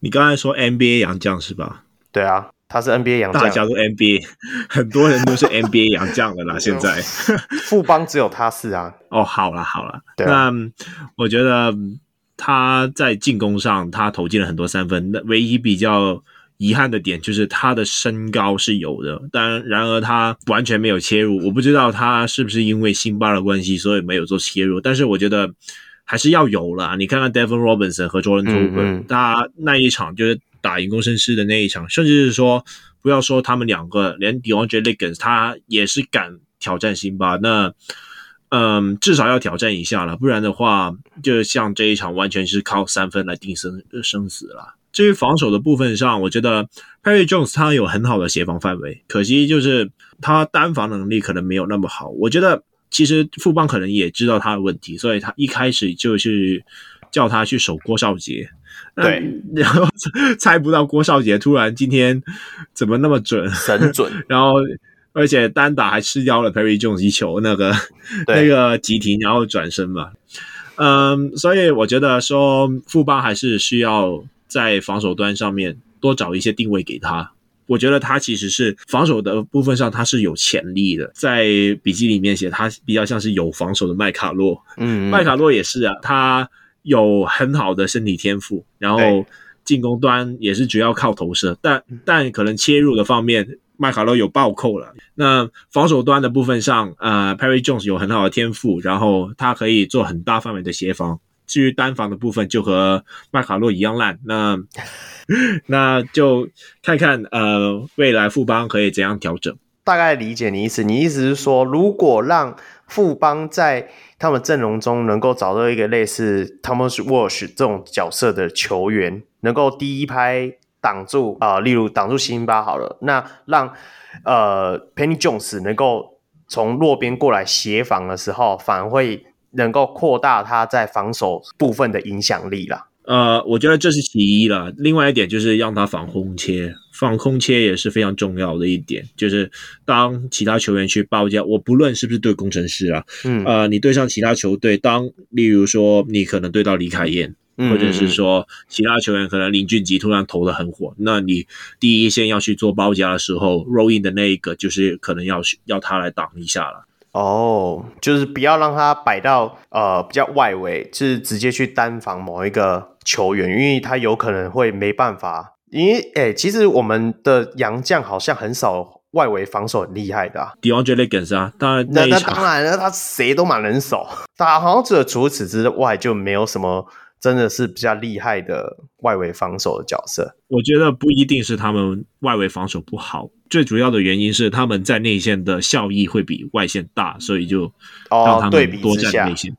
你刚才说 NBA 洋将是吧？对啊，他是 NBA 洋将，大家都 NBA，很多人都是 NBA 洋将的啦。现在富邦只有他是啊。哦，好了好了，对啊，那我觉得他在进攻上他投进了很多三分，那唯一比较。遗憾的点就是他的身高是有的，但然而他完全没有切入。我不知道他是不是因为辛巴的关系，所以没有做切入。但是我觉得还是要有了。你看看 Devin Robinson 和 Jordan Tolbert，他那一场就是打赢攻城狮的那一场，甚至是说不要说他们两个，连 DeAndre Liggins 他也是敢挑战辛巴。那嗯，至少要挑战一下了，不然的话，就像这一场完全是靠三分来定生生死了。至于防守的部分上，我觉得 Perry Jones 他有很好的协防范围，可惜就是他单防能力可能没有那么好。我觉得其实富邦可能也知道他的问题，所以他一开始就是叫他去守郭少杰。对，然后猜不到郭少杰突然今天怎么那么准，神准。然后而且单打还吃掉了 Perry Jones 一球，那个 那个急停然后转身嘛。嗯，所以我觉得说富邦还是需要。在防守端上面多找一些定位给他，我觉得他其实是防守的部分上他是有潜力的。在笔记里面写他比较像是有防守的麦卡洛，嗯，嗯，麦卡洛也是啊，他有很好的身体天赋，然后进攻端也是主要靠投射，但但可能切入的方面，麦卡洛有暴扣了。那防守端的部分上，呃，Perry Jones 有很好的天赋，然后他可以做很大范围的协防。至于单防的部分，就和麦卡洛一样烂。那 那就看看呃，未来富邦可以怎样调整。大概理解你意思，你意思是说，如果让富邦在他们阵容中能够找到一个类似 Thomas Walsh 这种角色的球员，能够第一拍挡住啊、例如挡住辛巴好了，那让呃 Penny Jones 能够从落边过来协防的时候，反而会。能够扩大他在防守部分的影响力啦。呃，我觉得这是其一了。另外一点就是让他防空切，防空切也是非常重要的一点。就是当其他球员去包夹，我不论是不是对工程师啊，嗯，呃，你对上其他球队，当例如说你可能对到李凯燕，嗯，或者是说其他球员可能林俊杰突然投的很火，那你第一线要去做包夹的时候，roll in 的那一个就是可能要要他来挡一下了。哦，就是不要让他摆到呃比较外围，就是直接去单防某一个球员，因为他有可能会没办法。因为诶、欸，其实我们的洋将好像很少外围防守很厉害的啊。DeAndre Liggins 啊，当然那那当然了，他谁都蛮能守，打好像只有除此之外就没有什么。真的是比较厉害的外围防守的角色，我觉得不一定是他们外围防守不好，最主要的原因是他们在内线的效益会比外线大，所以就让他们多占内线。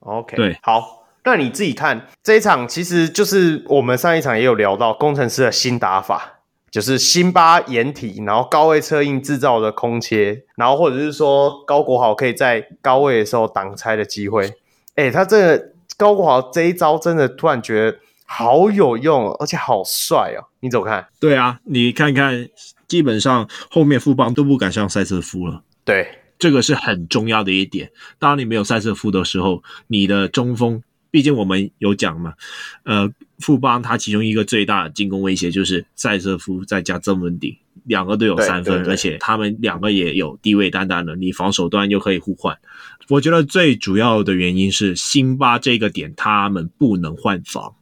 哦、OK，对，好，那你自己看这一场，其实就是我们上一场也有聊到工程师的新打法，就是辛巴掩体，然后高位策应制造的空切，然后或者是说高国豪可以在高位的时候挡拆的机会，哎，他这个。高国豪这一招真的突然觉得好有用，而且好帅哦！你怎么看？对啊，你看看，基本上后面富邦都不敢上赛瑟夫了。对，这个是很重要的一点。当你没有赛瑟夫的时候，你的中锋，毕竟我们有讲嘛，呃，富邦他其中一个最大的进攻威胁就是赛瑟夫再加曾文鼎，两个都有三分，而且他们两个也有低位单打能力，防守端又可以互换。我觉得最主要的原因是辛巴这个点他们不能换防，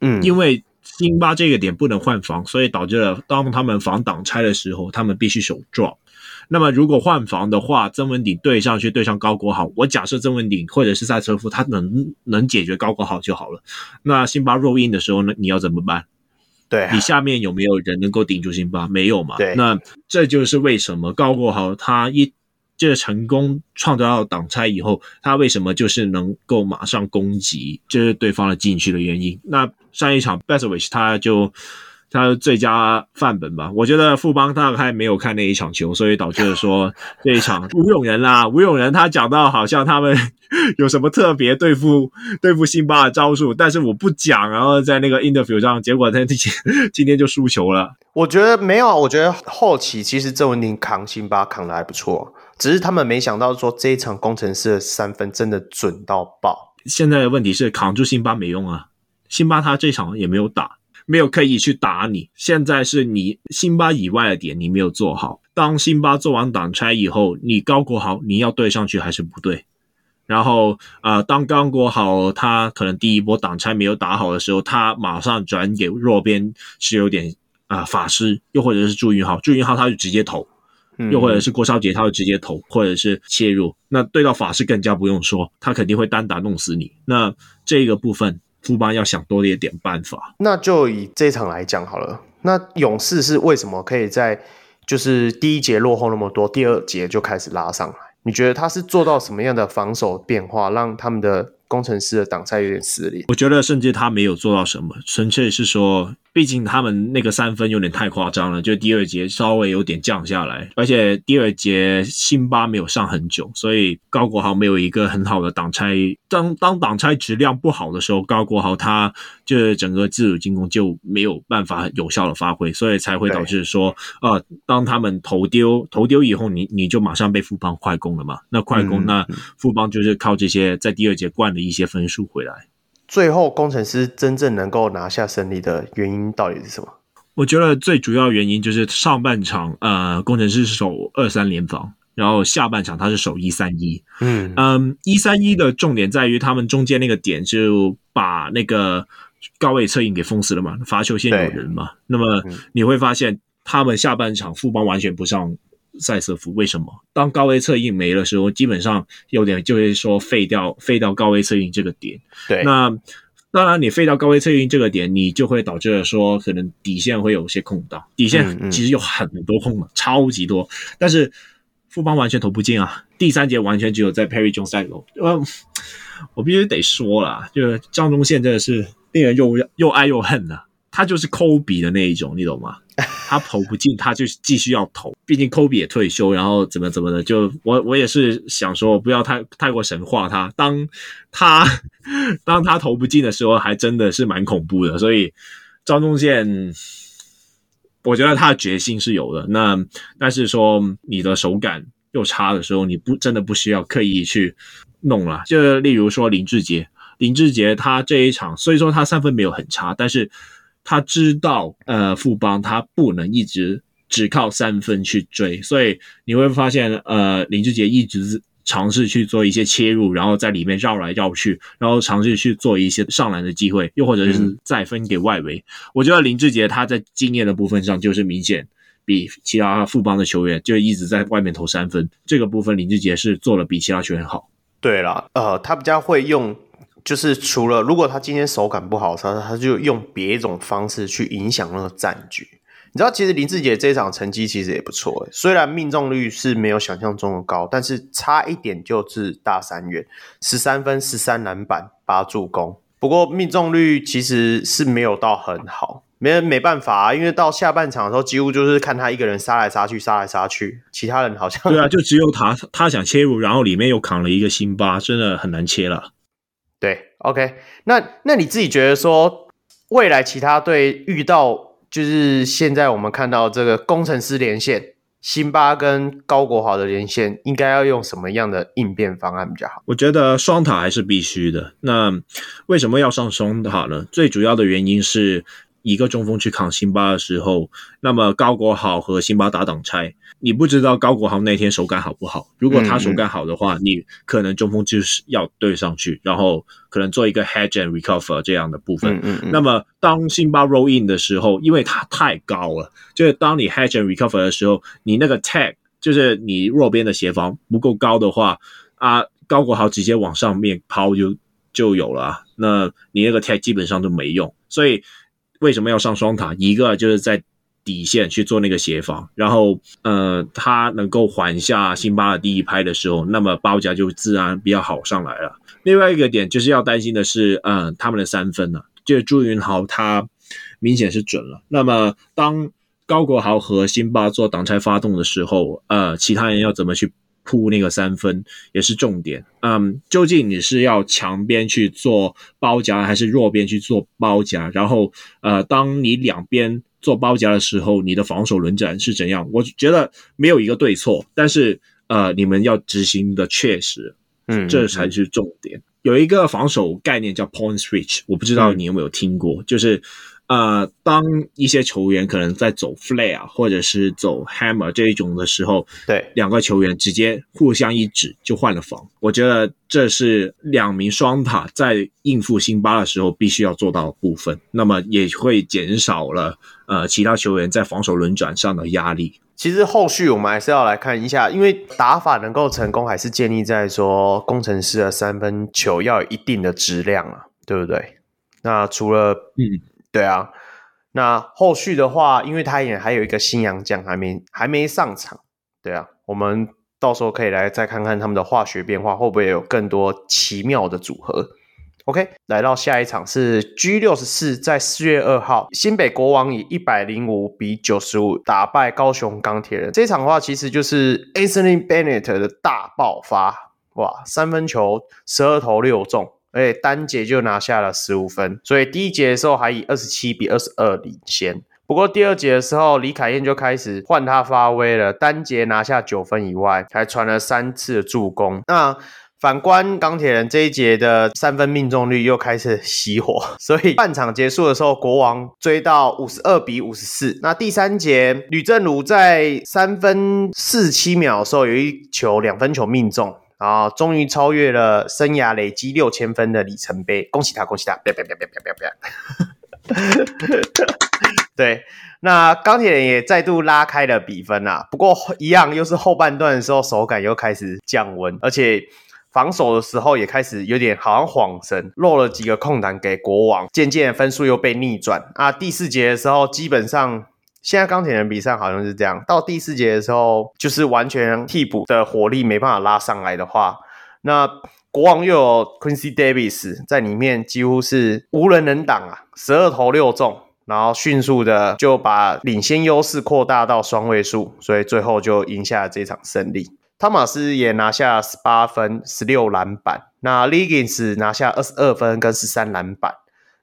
嗯，因为辛巴这个点不能换防，所以导致了当他们防挡拆的时候，他们必须守 drop。那么如果换防的话，曾文鼎对上去对上高国豪，我假设曾文鼎或者是赛车夫他能能解决高国豪就好了。那辛巴 roll in 的时候呢，你要怎么办？对、啊，你下面有没有人能够顶住辛巴？没有嘛？对，那这就是为什么高国豪他一。这个成功创造到挡拆以后，他为什么就是能够马上攻击，这、就是对方的禁区的原因。那上一场 Baczovic 他就他最佳范本吧。我觉得富邦大概没有看那一场球，所以导致说 这一场吴永仁啦，吴永仁他讲到好像他们有什么特别对付 对付辛巴的招数，但是我不讲，然后在那个 interview 上，结果他今天 就输球了。我觉得没有，我觉得后期其实郑文鼎扛辛巴扛的还不错。只是他们没想到说这一场工程师的三分真的准到爆。现在的问题是扛住辛巴没用啊，辛巴他这场也没有打，没有刻意去打你。现在是你辛巴以外的点你没有做好。当辛巴做完挡拆以后，你高国豪你要对上去还是不对？然后呃，当刚国豪他可能第一波挡拆没有打好的时候，他马上转给弱边是有点啊、呃、法师，又或者是朱云浩，朱云浩他就直接投。又或者是郭少杰，他就直接投，或者是切入。那对到法师更加不用说，他肯定会单打弄死你。那这个部分，富邦要想多一点办法。那就以这场来讲好了。那勇士是为什么可以在就是第一节落后那么多，第二节就开始拉上来？你觉得他是做到什么样的防守变化，让他们的攻城狮的挡拆有点失利？我觉得甚至他没有做到什么，纯粹是说。毕竟他们那个三分有点太夸张了，就第二节稍微有点降下来，而且第二节辛巴没有上很久，所以高国豪没有一个很好的挡拆。当当挡拆质量不好的时候，高国豪他就是整个自主进攻就没有办法有效的发挥，所以才会导致说，呃，当他们投丢投丢以后，你你就马上被富邦快攻了嘛？那快攻，那富邦就是靠这些在第二节灌了一些分数回来。最后，工程师真正能够拿下胜利的原因到底是什么？我觉得最主要原因就是上半场，呃，工程师是守二三联防，然后下半场他是守一三一。嗯嗯，一三一的重点在于他们中间那个点就把那个高位策应给封死了嘛，罚球线有人嘛。那么你会发现，他们下半场副帮完全不上。赛瑟夫为什么？当高位策应没了时候，基本上有点就会说废掉废掉高位策应这个点。对，那当然你废掉高位策应这个点，你就会导致了说可能底线会有些空档，底线其实有很多空档，嗯嗯超级多。但是富邦完全投不进啊！第三节完全只有在 Perry Jones 带球。呃，我必须得说了，就是张忠宪真的是令人又又爱又恨的、啊。他就是抠比的那一种，你懂吗？他投不进，他就继续要投。毕竟科比也退休，然后怎么怎么的，就我我也是想说，不要太太过神化他。当他 当他投不进的时候，还真的是蛮恐怖的。所以张宗宪，我觉得他的决心是有的。那但是说你的手感又差的时候，你不真的不需要刻意去弄了。就例如说林志杰，林志杰他这一场，所以说他三分没有很差，但是。他知道，呃，富邦他不能一直只靠三分去追，所以你会发现，呃，林志杰一直尝试去做一些切入，然后在里面绕来绕去，然后尝试去做一些上篮的机会，又或者是再分给外围。嗯、我觉得林志杰他在经验的部分上就是明显比其他富邦的球员就一直在外面投三分，这个部分林志杰是做的比其他球员好。对了，呃，他比较会用。就是除了如果他今天手感不好，他他就用别一种方式去影响那个战局。你知道，其实林志杰这一场成绩其实也不错，虽然命中率是没有想象中的高，但是差一点就是大三元，十三分、十三篮板、八助攻。不过命中率其实是没有到很好，没没办法啊，因为到下半场的时候，几乎就是看他一个人杀来杀去，杀来杀去，其他人好像对啊，就只有他他想切入，然后里面又扛了一个辛巴，真的很难切了。，OK，那那你自己觉得说，未来其他队遇到就是现在我们看到这个工程师连线，辛巴跟高国豪的连线应该要用什么样的应变方案比较好？我觉得双塔还是必须的。那为什么要上双塔呢？最主要的原因是。一个中锋去扛辛巴的时候，那么高国豪和辛巴打挡拆，你不知道高国豪那天手感好不好。如果他手感好的话，嗯嗯你可能中锋就是要对上去，然后可能做一个 hedge and recover 这样的部分。嗯嗯嗯那么当辛巴 roll in 的时候，因为他太高了，就是当你 hedge and recover 的时候，你那个 tag 就是你弱边的协防不够高的话，啊，高国豪直接往上面抛就就有了，那你那个 tag 基本上都没用，所以。为什么要上双塔？一个就是在底线去做那个协防，然后呃，他能够缓下辛巴的第一拍的时候，那么包夹就自然比较好上来了。另外一个点就是要担心的是，呃，他们的三分呢、啊，就是朱云豪他明显是准了。那么当高国豪和辛巴做挡拆发动的时候，呃，其他人要怎么去？铺那个三分也是重点，嗯，究竟你是要强边去做包夹，还是弱边去做包夹？然后，呃，当你两边做包夹的时候，你的防守轮转是怎样？我觉得没有一个对错，但是，呃，你们要执行的确实，嗯，这才是重点。嗯，有一个防守概念叫 point switch，我不知道你有没有听过，嗯，就是。呃，当一些球员可能在走 flare 或者是走 hammer 这一种的时候，对，两个球员直接互相一指就换了防。我觉得这是两名双塔在应付辛巴的时候必须要做到的部分，那么也会减少了呃其他球员在防守轮转上的压力。其实后续我们还是要来看一下，因为打法能够成功，还是建立在说工程师的三分球要有一定的质量啊，对不对？那除了嗯。对啊，那后续的话，因为他也还有一个新洋将还没还没上场，对啊，我们到时候可以来再看看他们的化学变化会不会有更多奇妙的组合。OK，来到下一场是 G 六十四，在四月二号，新北国王以一百零五比九十五打败高雄钢铁人。这场的话，其实就是 Anthony Bennett 的大爆发，哇，三分球十二投六中。而且单节就拿下了十五分，所以第一节的时候还以二十七比二十二领先。不过第二节的时候，李凯燕就开始换他发威了，单节拿下九分以外，还传了三次助攻。那反观钢铁人这一节的三分命中率又开始熄火，所以半场结束的时候，国王追到五十二比五十四。那第三节，吕正儒在三分四七秒的时候有一球两分球命中。啊，终于超越了生涯累积六千分的里程碑，恭喜他，恭喜他！别别别别别别别！对，那钢铁人也再度拉开了比分啊。不过一样，又是后半段的时候，手感又开始降温，而且防守的时候也开始有点好像晃神，漏了几个空档给国王，渐渐分数又被逆转啊。第四节的时候，基本上。现在钢铁人比赛好像是这样，到第四节的时候，就是完全替补的火力没办法拉上来的话，那国王又有 Quincy Davis 在里面，几乎是无人能挡啊，十二投六中，然后迅速的就把领先优势扩大到双位数，所以最后就赢下了这场胜利。汤马斯也拿下十八分、十六篮板，那 Liggins 拿下二十二分跟十三篮板。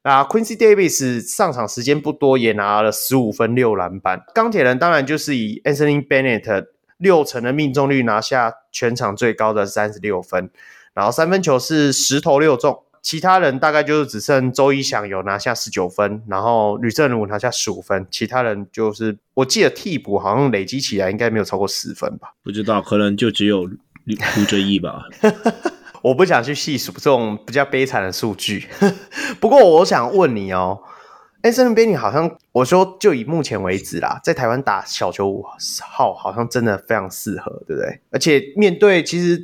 那 Quincy Davis 上场时间不多，也拿了十五分六篮板。钢铁人当然就是以 Anthony Bennett 六成的命中率拿下全场最高的三十六分，然后三分球是十投六中。其他人大概就是只剩周一翔有拿下十九分，然后吕正儒拿下十五分，其他人就是我记得替补好像累积起来应该没有超过十分吧？不知道，可能就只有胡哲义吧。我不想去细数这种比较悲惨的数据，不过我想问你哦，Anthony Bennett 好像我说就以目前为止啦，在台湾打小球五号好像真的非常适合，对不对？而且面对其实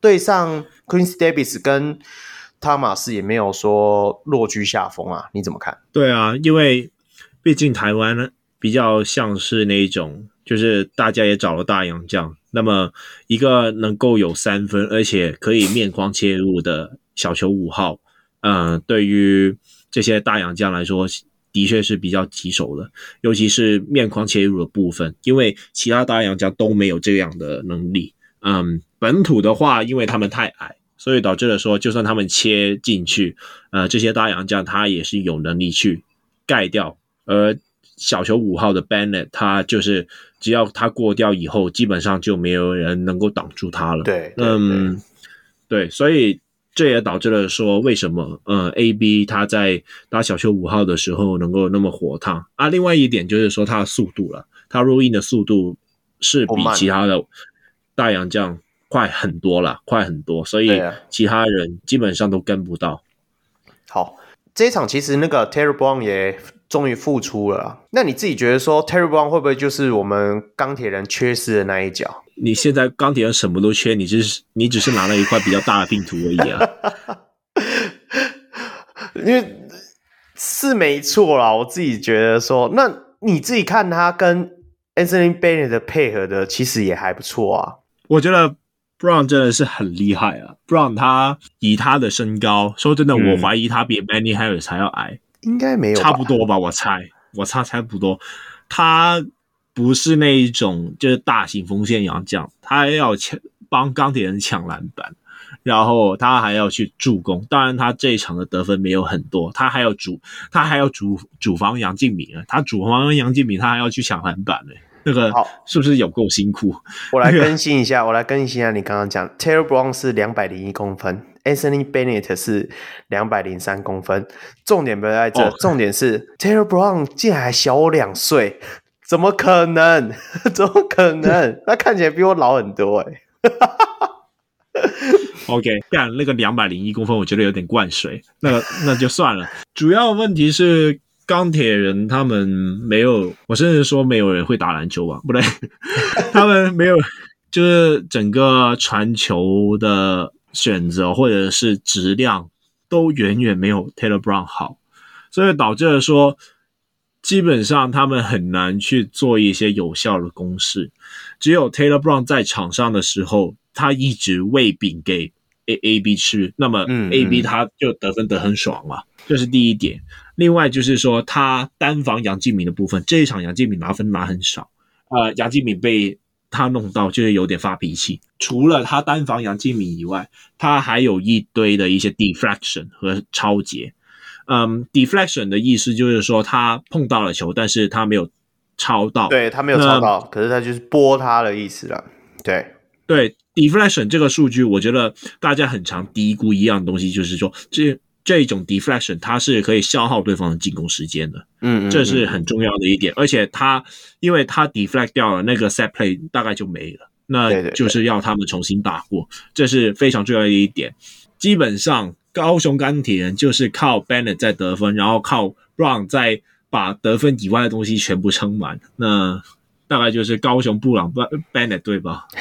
对上 Quincy Davis 跟汤马斯也没有说落居下风啊，你怎么看？对啊，因为毕竟台湾呢比较像是那一种，就是大家也找了大洋将。那么，一个能够有三分，而且可以面框切入的小球五号，嗯、对于这些大洋将来说，的确是比较棘手的，尤其是面框切入的部分，因为其他大洋将都没有这样的能力。嗯，本土的话，因为他们太矮，所以导致了说，就算他们切进去，呃，这些大洋将他也是有能力去盖掉。而小球五号的 Bennett，他就是。只要他过掉以后，基本上就没有人能够挡住他了。对，对嗯，对，所以这也导致了说为什么呃 AB 他在打小球五号的时候能够那么火烫啊。另外一点就是说他的速度了，他 roll in 的速度是比其他的大洋将快很多了，快很多，所以其他人基本上都跟不到。好，这一场其实那个 Taylor Brown 也终于复出了。那你自己觉得说 Taylor Brown 会不会就是我们钢铁人缺失的那一角？你现在钢铁人什么都缺，你只是你只是拿了一块比较大的拼图而已啊。因为是没错啦，我自己觉得说，那你自己看他跟 Anthony Bennett 的配合的，其实也还不错啊。我觉得。Brown 真的是很厉害啊！Brown 他以他的身高，说真的，我怀疑他比 Manny Harris 还要矮，应该没有，差不多吧？我猜，我猜差不多。他不是那一种就是大型锋线洋将，他还要抢帮钢铁人抢篮板，然后他还要去助攻。当然，他这一场的得分没有很多，他还要主，他还要主主防杨敬敏啊，他主防杨敬敏，他还要去抢篮板呢。那个好，是不是有够辛苦？我来更新一下，我来更新一下你刚刚讲，Taylor Brown 是两百零一公分，Anthony Bennett 是两百零三公分。重点不在这，哦、重点是 Taylor Brown 竟然还小我两岁，怎么可能？怎么可能？他看起来比我老很多哎。OK，干那个两百零一公分，我觉得有点灌水，那个那就算了。主要问题是。钢铁人他们没有，我甚至说没有人会打篮球吧？不对，他们没有，就是整个传球的选择或者是质量都远远没有 Taylor Brown 好，所以导致了说，基本上他们很难去做一些有效的攻势。只有 Taylor Brown 在场上的时候，他一直喂饼给 A A B 吃，那么 A B 他就得分得很爽嘛，这、是第一点。另外就是说，他单防杨敬敏的部分，这一场杨敬敏拿分拿很少，呃，杨敬敏被他弄到就是有点发脾气。除了他单防杨敬敏以外，他还有一堆的一些 deflection 和超截。嗯，deflection 的意思就是说他碰到了球，但是他没有超到，对，他没有超到，可是他就是拨他的意思了。对对，deflection 这个数据，我觉得大家很常低估一样东西，就是说这。这种 deflection 它是可以消耗对方的进攻时间的，嗯，这是很重要的一点。而且它因为它 deflect 掉了那个 set play 大概就没了，那就是要他们重新打过，这是非常重要的一点。基本上高雄钢铁人就是靠 Bennett 在得分，然后靠 Brown 在把得分以外的东西全部撑满，那大概就是高雄布朗 Bennett 对吧？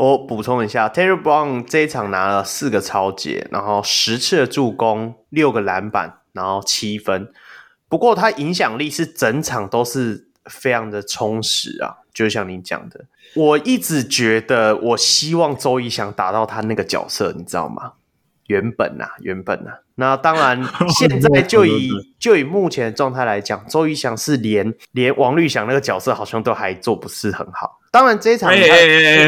我补充一下，Terry Brown 这一场拿了四个超节，然后十次的助攻，六个篮板，然后七分。不过他影响力是整场都是非常的充实啊，就像您讲的，我一直觉得，我希望周一想打到他那个角色，你知道吗？原本啊，原本啊，那当然，现在就以就以目前的状态来讲，周瑜翔是连连王绿翔那个角色好像都还做不是很好。当然这一场他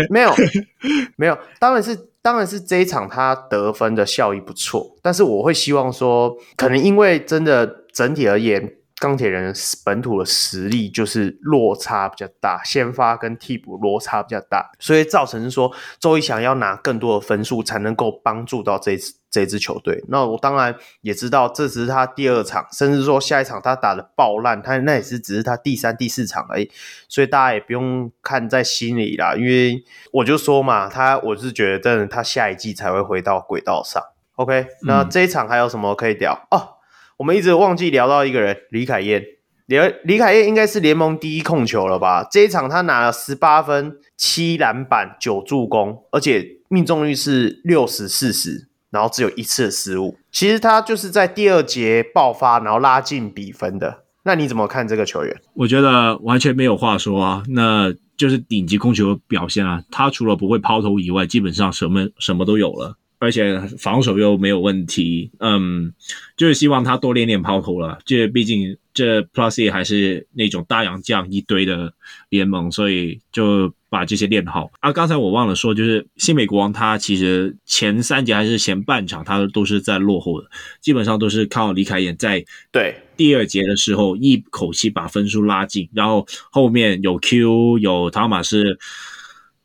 没有 没有，当然是当然是这一场他得分的效益不错，但是我会希望说，可能因为真的整体而言。钢铁人本土的实力就是落差比较大，先发跟替补落差比较大，所以造成说周仪翔要拿更多的分数才能够帮助到这支这支球队。那我当然也知道这只是他第二场，甚至说下一场他打的爆烂，他那也是只是他第三、第四场而已，所以大家也不用看在心里啦。因为我就说嘛，他我是觉得真的他下一季才会回到轨道上。OK，那这一场还有什么可以聊哦？我们一直忘记聊到一个人，李凯燕。李李凯燕应该是联盟第一控球了吧？这一场他拿了十八分、七篮板、九助攻，而且命中率是六十四十，然后只有一次的失误。其实他就是在第二节爆发，然后拉近比分的。那你怎么看这个球员？我觉得完全没有话说啊，那就是顶级控球表现啊。他除了不会抛投以外，基本上什么什么都有了。而且防守又没有问题，嗯，就是希望他多练练抛投了。这毕竟这 Plus E 还是那种大洋将一堆的联盟，所以就把这些练好啊。刚才我忘了说，就是新美国王他其实前三节还是前半场，他都是在落后的，基本上都是靠李凯燕在对第二节的时候一口气把分数拉近，然后后面有 Q 有汤马斯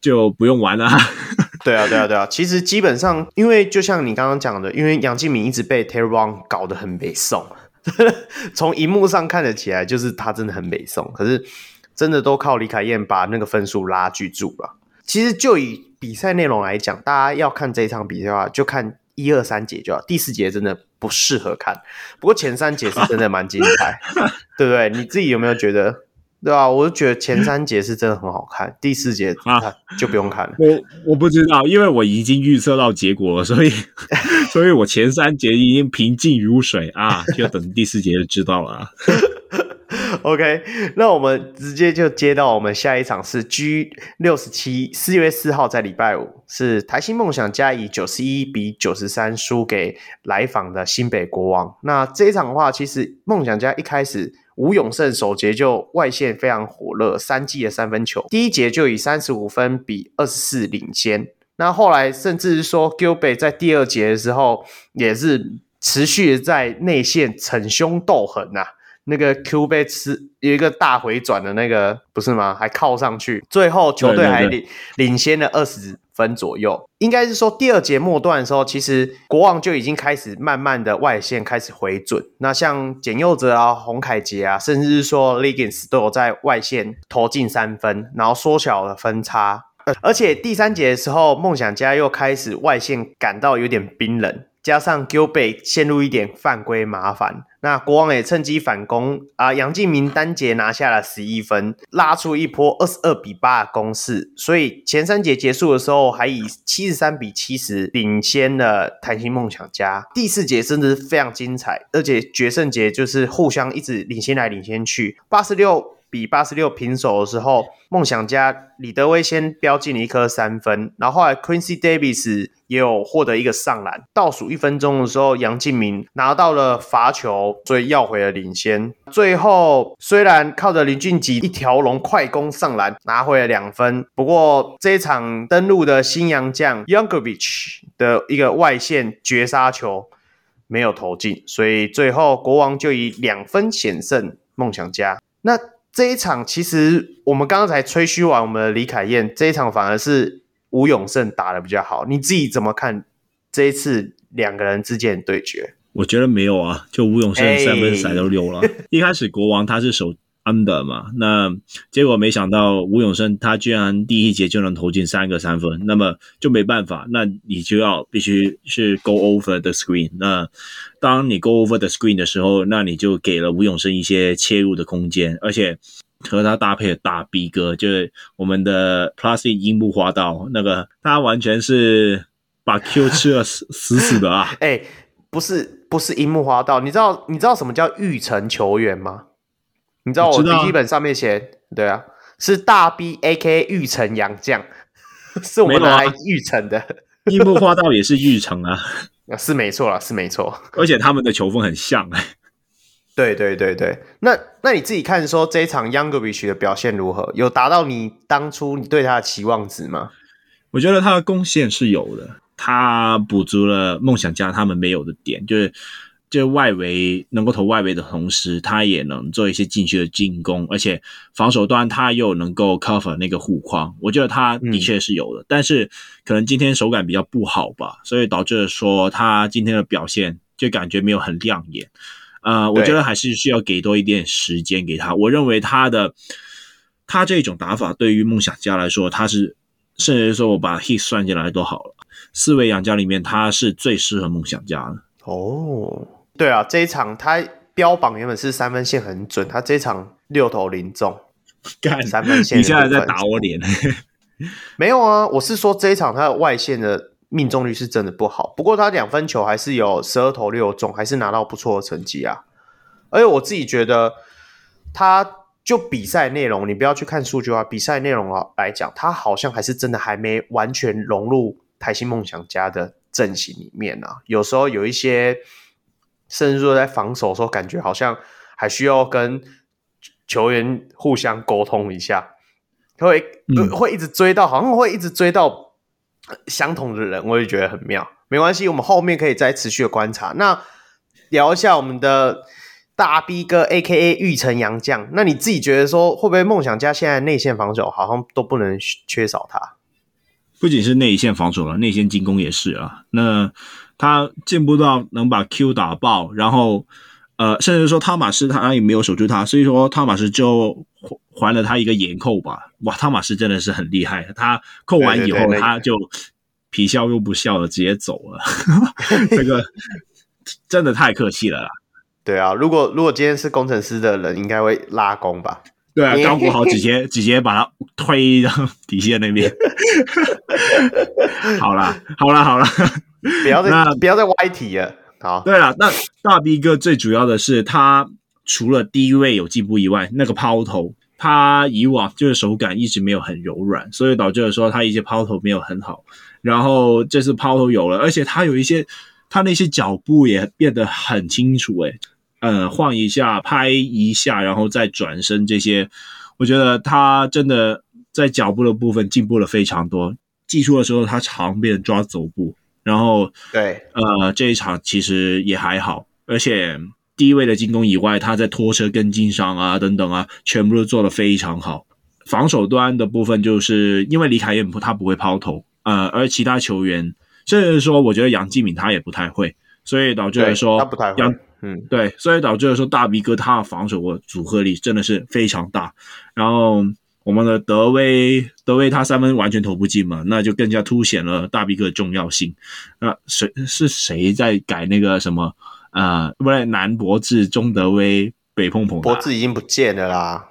就不用玩了。对啊，对啊，对啊。其实基本上，因为就像你刚刚讲的，因为杨敬敏一直被 Terry Wong 搞得很美送，从荧幕上看得起来就是他真的很美送，可是。真的都靠李凯燕把那个分数拉锯住了。其实就以比赛内容来讲，大家要看这一场比赛的话，就看一二三节就好。第四节真的不适合看，不过前三节是真的蛮精彩，对不对？你自己有没有觉得？对吧、啊？我就觉得前三节是真的很好看，第四节啊就不用看了。我我不知道，因为我已经预测到结果了，所以 所以我前三节已经平静如水啊，就等第四节就知道了、啊。OK，那我们直接就接到我们下一场是 G 六十七，四月四号在礼拜五是台新梦想家以九十一比九十三输给来访的新北国王。那这一场的话，其实梦想家一开始吴永胜首节就外线非常火热，三记的三分球，第一节就以三十五分比二十四领先。那后来甚至是说 Gilbe 在第二节的时候也是持续在内线逞凶斗狠呐、那个 Q 被吃有一个大回转的那个不是吗？还靠上去，最后球队还领领先了二十分左右。应该是说第二节末段的时候，其实国王就已经开始慢慢的外线开始回准。那像简佑哲啊、洪凯杰啊，甚至是说 Liggins 都有在外线投进三分，然后缩小了分差。而且第三节的时候，梦想家又开始外线感到有点冰冷。加上 Gilbert 陷入一点犯规麻烦，那国王也趁机反攻啊！杨敬明单节拿下了十一分，拉出一波二十二比八的攻势，所以前三节结束的时候还以七十三比七十领先了弹性梦想家。第四节真的是非常精彩，而且决胜节就是互相一直领先来领先去，八十六。比八十六平手的时候，梦想家李德威先飙进了一颗三分，然后后来 Quincy Davis 也有获得一个上篮。倒数一分钟的时候，杨敬明拿到了罚球，所以要回了领先。最后虽然靠着林俊杰一条龙快攻上篮拿回了两分，不过这一场登陆的新洋将 Youngovich 的一个外线绝杀球没有投进，所以最后国王就以两分险胜梦想家。那这一场其实我们刚刚才吹嘘完我们的李凯燕，这一场反而是吴永胜打的比较好。你自己怎么看这一次两个人之间的对决？我觉得没有啊，就吴永胜三分赛都溜了。欸、一开始国王他是守 under 嘛，那结果没想到吴永生他居然第一节就能投进三个三分，那么就没办法，那你就要必须是 go over the screen。那当你 go over the screen 的时候，那你就给了吴永生一些切入的空间，而且和他搭配的大 B 哥就是我们的 Plastic 樱木花道，那个他完全是把 Q 吃了死死死的啊！哎、不是不是樱木花道，你知道你知道什么叫育成球员吗？你知道我笔记本上面写，对啊，是大 B A K 玉成洋将，是我们拿来玉成的。樱木花道也是玉成啊。是没错啦，是没错，而且他们的球风很像哎。对对对对，那那你自己看说这一场 Youngovich 的表现如何？有达到你当初你对他的期望值吗？我觉得他的贡献是有的，他补足了梦想家他们没有的点，就是。就外围能够投外围的同时，他也能做一些禁区的进攻，而且防守端他又能够 cover 那个护框，我觉得他的确是有的。嗯、但是可能今天手感比较不好吧，所以导致说他今天的表现就感觉没有很亮眼。呃，我觉得还是需要给多一点时间给他。我认为他的他这种打法对于梦想家来说，他是甚至说我把 hit 算进来都好了。四位养家里面，他是最适合梦想家的哦。对啊，这一场他标榜原本是三分线很准，他这一场六投零中，干三分线。你现在在打我脸？没有啊，我是说这一场他的外线的命中率是真的不好，不过他两分球还是有十二投六中，还是拿到不错的成绩啊。而且我自己觉得，他就比赛内容，你不要去看数据啊，比赛内容啊来讲，他好像还是真的还没完全融入台新梦想家的阵型里面啊。有时候有一些。甚至说在防守的时候，感觉好像还需要跟球员互相沟通一下。会、嗯、会一直追到，好像会一直追到相同的人，我也觉得很妙。没关系，我们后面可以再持续的观察。那聊一下我们的大 B 哥，A.K.A. 玉成洋将。那你自己觉得说，会不会梦想家现在内线防守好像都不能缺少他？不仅是内线防守了，内线进攻也是啊。那他进步到能把 Q 打爆，然后呃，甚至说汤马斯他也没有守住他，所以说汤马斯就还了他一个眼扣吧。哇，汤马斯真的是很厉害，他扣完以后他就皮笑肉不笑的直接走了。这个真的太客气了啦。对啊，如果如果今天是工程师的人，应该会拉弓吧。对啊，刚补好，直接直接把它推到底线那边。好啦，好啦，好啦，不要再不要再歪题了。好，对了，那大 B 哥最主要的是，他除了低位有进步以外，那个抛投，他以往就是手感一直没有很柔软，所以导致了说他一些抛投没有很好。然后这次抛投有了，而且他有一些他那些脚步也变得很清楚，诶呃，晃一下，拍一下，然后再转身，这些我觉得他真的在脚步的部分进步了非常多。技术的时候，他常被人抓走步，然后对，呃，这一场其实也还好，而且低位的进攻以外，他在拖车跟进上啊等等啊，全部都做得非常好。防守端的部分，就是因为李凯燕他不会抛投，呃，而其他球员，甚至说，我觉得杨继敏他也不太会，所以导致来说他不太会。嗯，对，所以导致了说大 B 哥他的防守的组合力真的是非常大。然后我们的德威，德威他三分完全投不进嘛，那就更加凸显了大 B 哥的重要性。那谁是谁在改那个什么？呃，不对，南博智、中德威、北碰碰，博智已经不见了啦，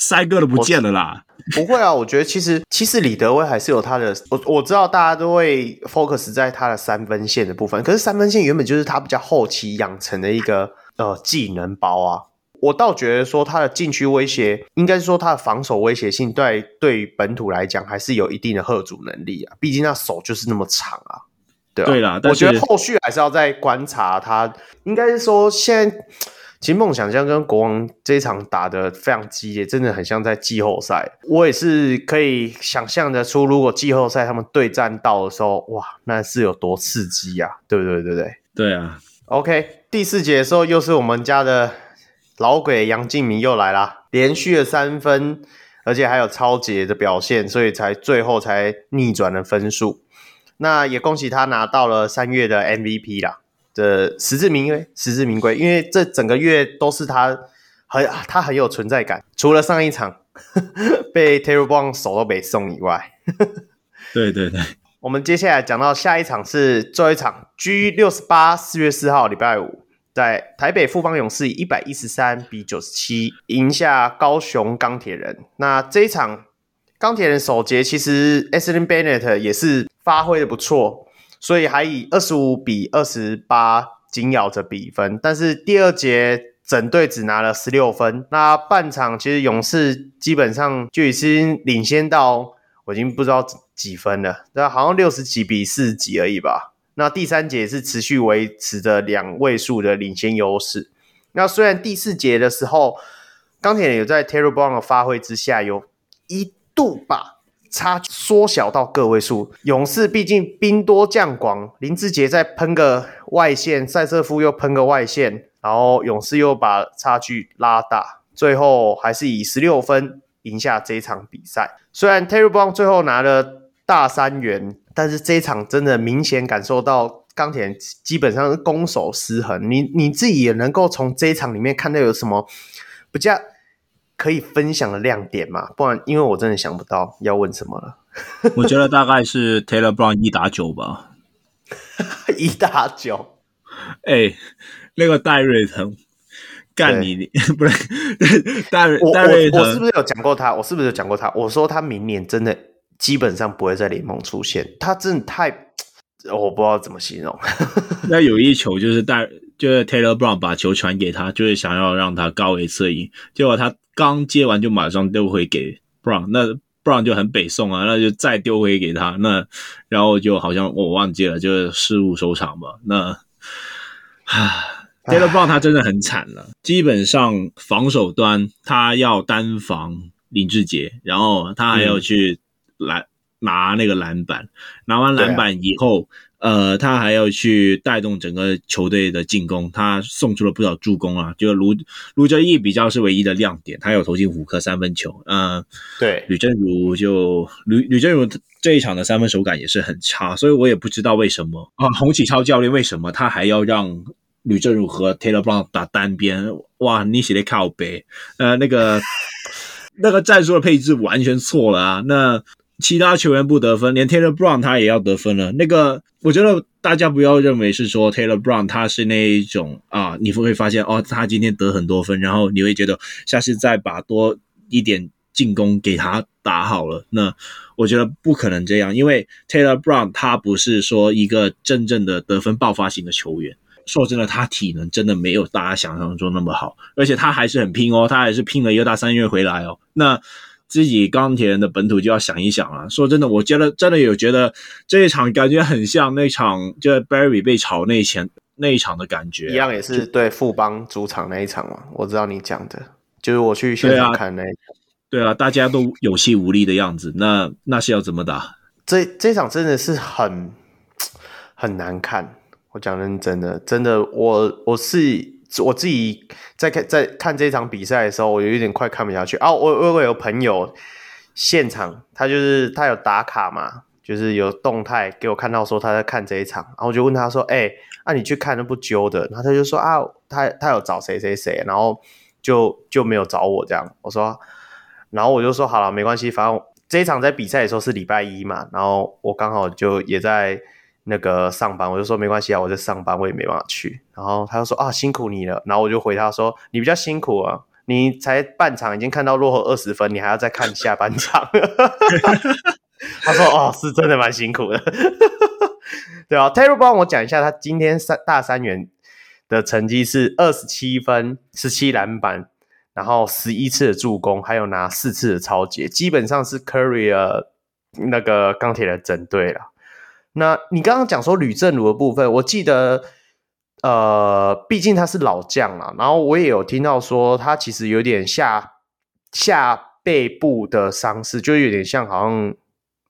塞哥都不见了啦。不会啊，我觉得其实其实李德威还是有他的，我我知道大家都会 focus 在他的三分线的部分，可是三分线原本就是他比较后期养成的一个呃技能包啊。我倒觉得说他的禁区威胁，应该是说他的防守威胁性对对本土来讲还是有一定的贺阻能力啊，毕竟他手就是那么长啊。对啊，对啦，我觉得后续还是要再观察他，应该是说现在。其实梦想家跟国王这一场打得非常激烈，真的很像在季后赛。我也是可以想象得出，如果季后赛他们对战到的时候，哇，那是有多刺激呀、啊！对不对？对不对？对啊。OK，第四节的时候又是我们家的老鬼杨敬明又来啦，连续的三分，而且还有超节的表现，所以才最后才逆转了分数。那也恭喜他拿到了三月的 MVP 啦。的实至名归，实至名归，因为这整个月都是他很他很有存在感，除了上一场呵 呵被 Terry Brown 手都没送以外，对对对，我们接下来讲到下一场是最后一场 G 六十八，四月四号礼拜五，在台北富邦勇士以一百一十三比九十七赢下高雄钢铁人。那这一场钢铁人首节其实 Anthony Bennett 也是发挥的不错。所以还以二十五比二十八紧咬着比分，但是第二节整队只拿了十六分。那半场其实勇士基本上就已经领先到我已经不知道几分了，那好像六十几比四十几而已吧。那第三节是持续维持着两位数的领先优势。那虽然第四节的时候钢铁人有在 Terry Brown 的发挥之下有一度吧。差距缩小到个位数。勇士毕竟兵多将广，林志杰再喷个外线，塞瑟夫又喷个外线，然后勇士又把差距拉大，最后还是以十六分赢下这场比赛。虽然 Taylor Brown 最后拿了大三元，但是这一场真的明显感受到钢铁基本上是攻守失衡。你你自己也能够从这一场里面看到有什么比较可以分享的亮点嘛？不然，因为我真的想不到要问什么了。我觉得大概是 Taylor Brown 一打九吧，一打九。哎、欸，那个戴瑞腾干你，不是戴瑞戴瑞腾，我是不是有讲过他？我是不是有讲过他？我说他明年真的基本上不会在联盟出现，他真的太，我不知道怎么形容。那有一球就是戴，就是 Taylor Brown 把球传给他，就是想要让他高位策应，结果他。刚接完就马上丢回给 Brown，那 Brown 就很北宋啊，那就再丢回给他，那然后就好像我忘记了，就是失误收场吧。那啊，Taylor Brown 他真的很惨了，基本上防守端他要单防林志杰，然后他还要去拦、嗯、拿那个篮板，拿完篮板以后。呃，他还要去带动整个球队的进攻，他送出了不少助攻啊。就卢卢哲义比较是唯一的亮点，他有投进五颗三分球。嗯、呃，对，吕振儒就吕吕振儒这一场的三分手感也是很差，所以我也不知道为什么啊。洪启超教练为什么他还要让吕振儒和 Taylor Brown 打单边？哇，你写的靠背，呃，那个 那个战术的配置完全错了啊。那其他球员不得分，连 Taylor Brown 他也要得分了。那个，我觉得大家不要认为是说 Taylor Brown 他是那一种啊，你会会发现哦，他今天得很多分，然后你会觉得下次再把多一点进攻给他打好了。那我觉得不可能这样，因为 Taylor Brown 他不是说一个真正的得分爆发型的球员。说真的，他体能真的没有大家想象中那么好，而且他还是很拼哦，他还是拼了一个大三月回来哦。那自己钢铁人的本土就要想一想啊！说真的，我觉得真的有觉得这一场感觉很像那场，就是 Barry 被炒那前那一场的感觉，一样也是对富邦主场那一场嘛。我知道你讲的，就是我去现场看那一场。对啊，对啊，大家都有气无力的样子，那那是要怎么打？这这场真的是很很难看。我讲认真的，真的，我我是。我自己在看在看这场比赛的时候，我有一点快看不下去啊！我我我有朋友现场，他就是他有打卡嘛，就是有动态给我看到说他在看这一场，然后我就问他说：“哎、那、你去看那不揪的？”然后他就说：“啊，他他有找谁谁谁，然后就就没有找我这样。”我说，然后我就说：“好了，没关系，反正这一场在比赛的时候是礼拜一嘛，然后我刚好就也在。”那个上班，我就说没关系啊，我在上班，我也没办法去。然后他就说啊，辛苦你了。然后我就回他说，你比较辛苦啊，你才半场已经看到落后二十分，你还要再看下半场。他说哦，是真的蛮辛苦的。对啊，Taylor 帮我讲一下，他今天三大三元的成绩是二十七分、十七篮板，然后十一次的助攻，还有拿四次的超截，基本上是 Curry 那个钢铁的整队了。那你刚刚讲说吕政儒的部分，我记得，呃，毕竟他是老将嘛，然后我也有听到说他其实有点下下背部的伤势，就有点像好像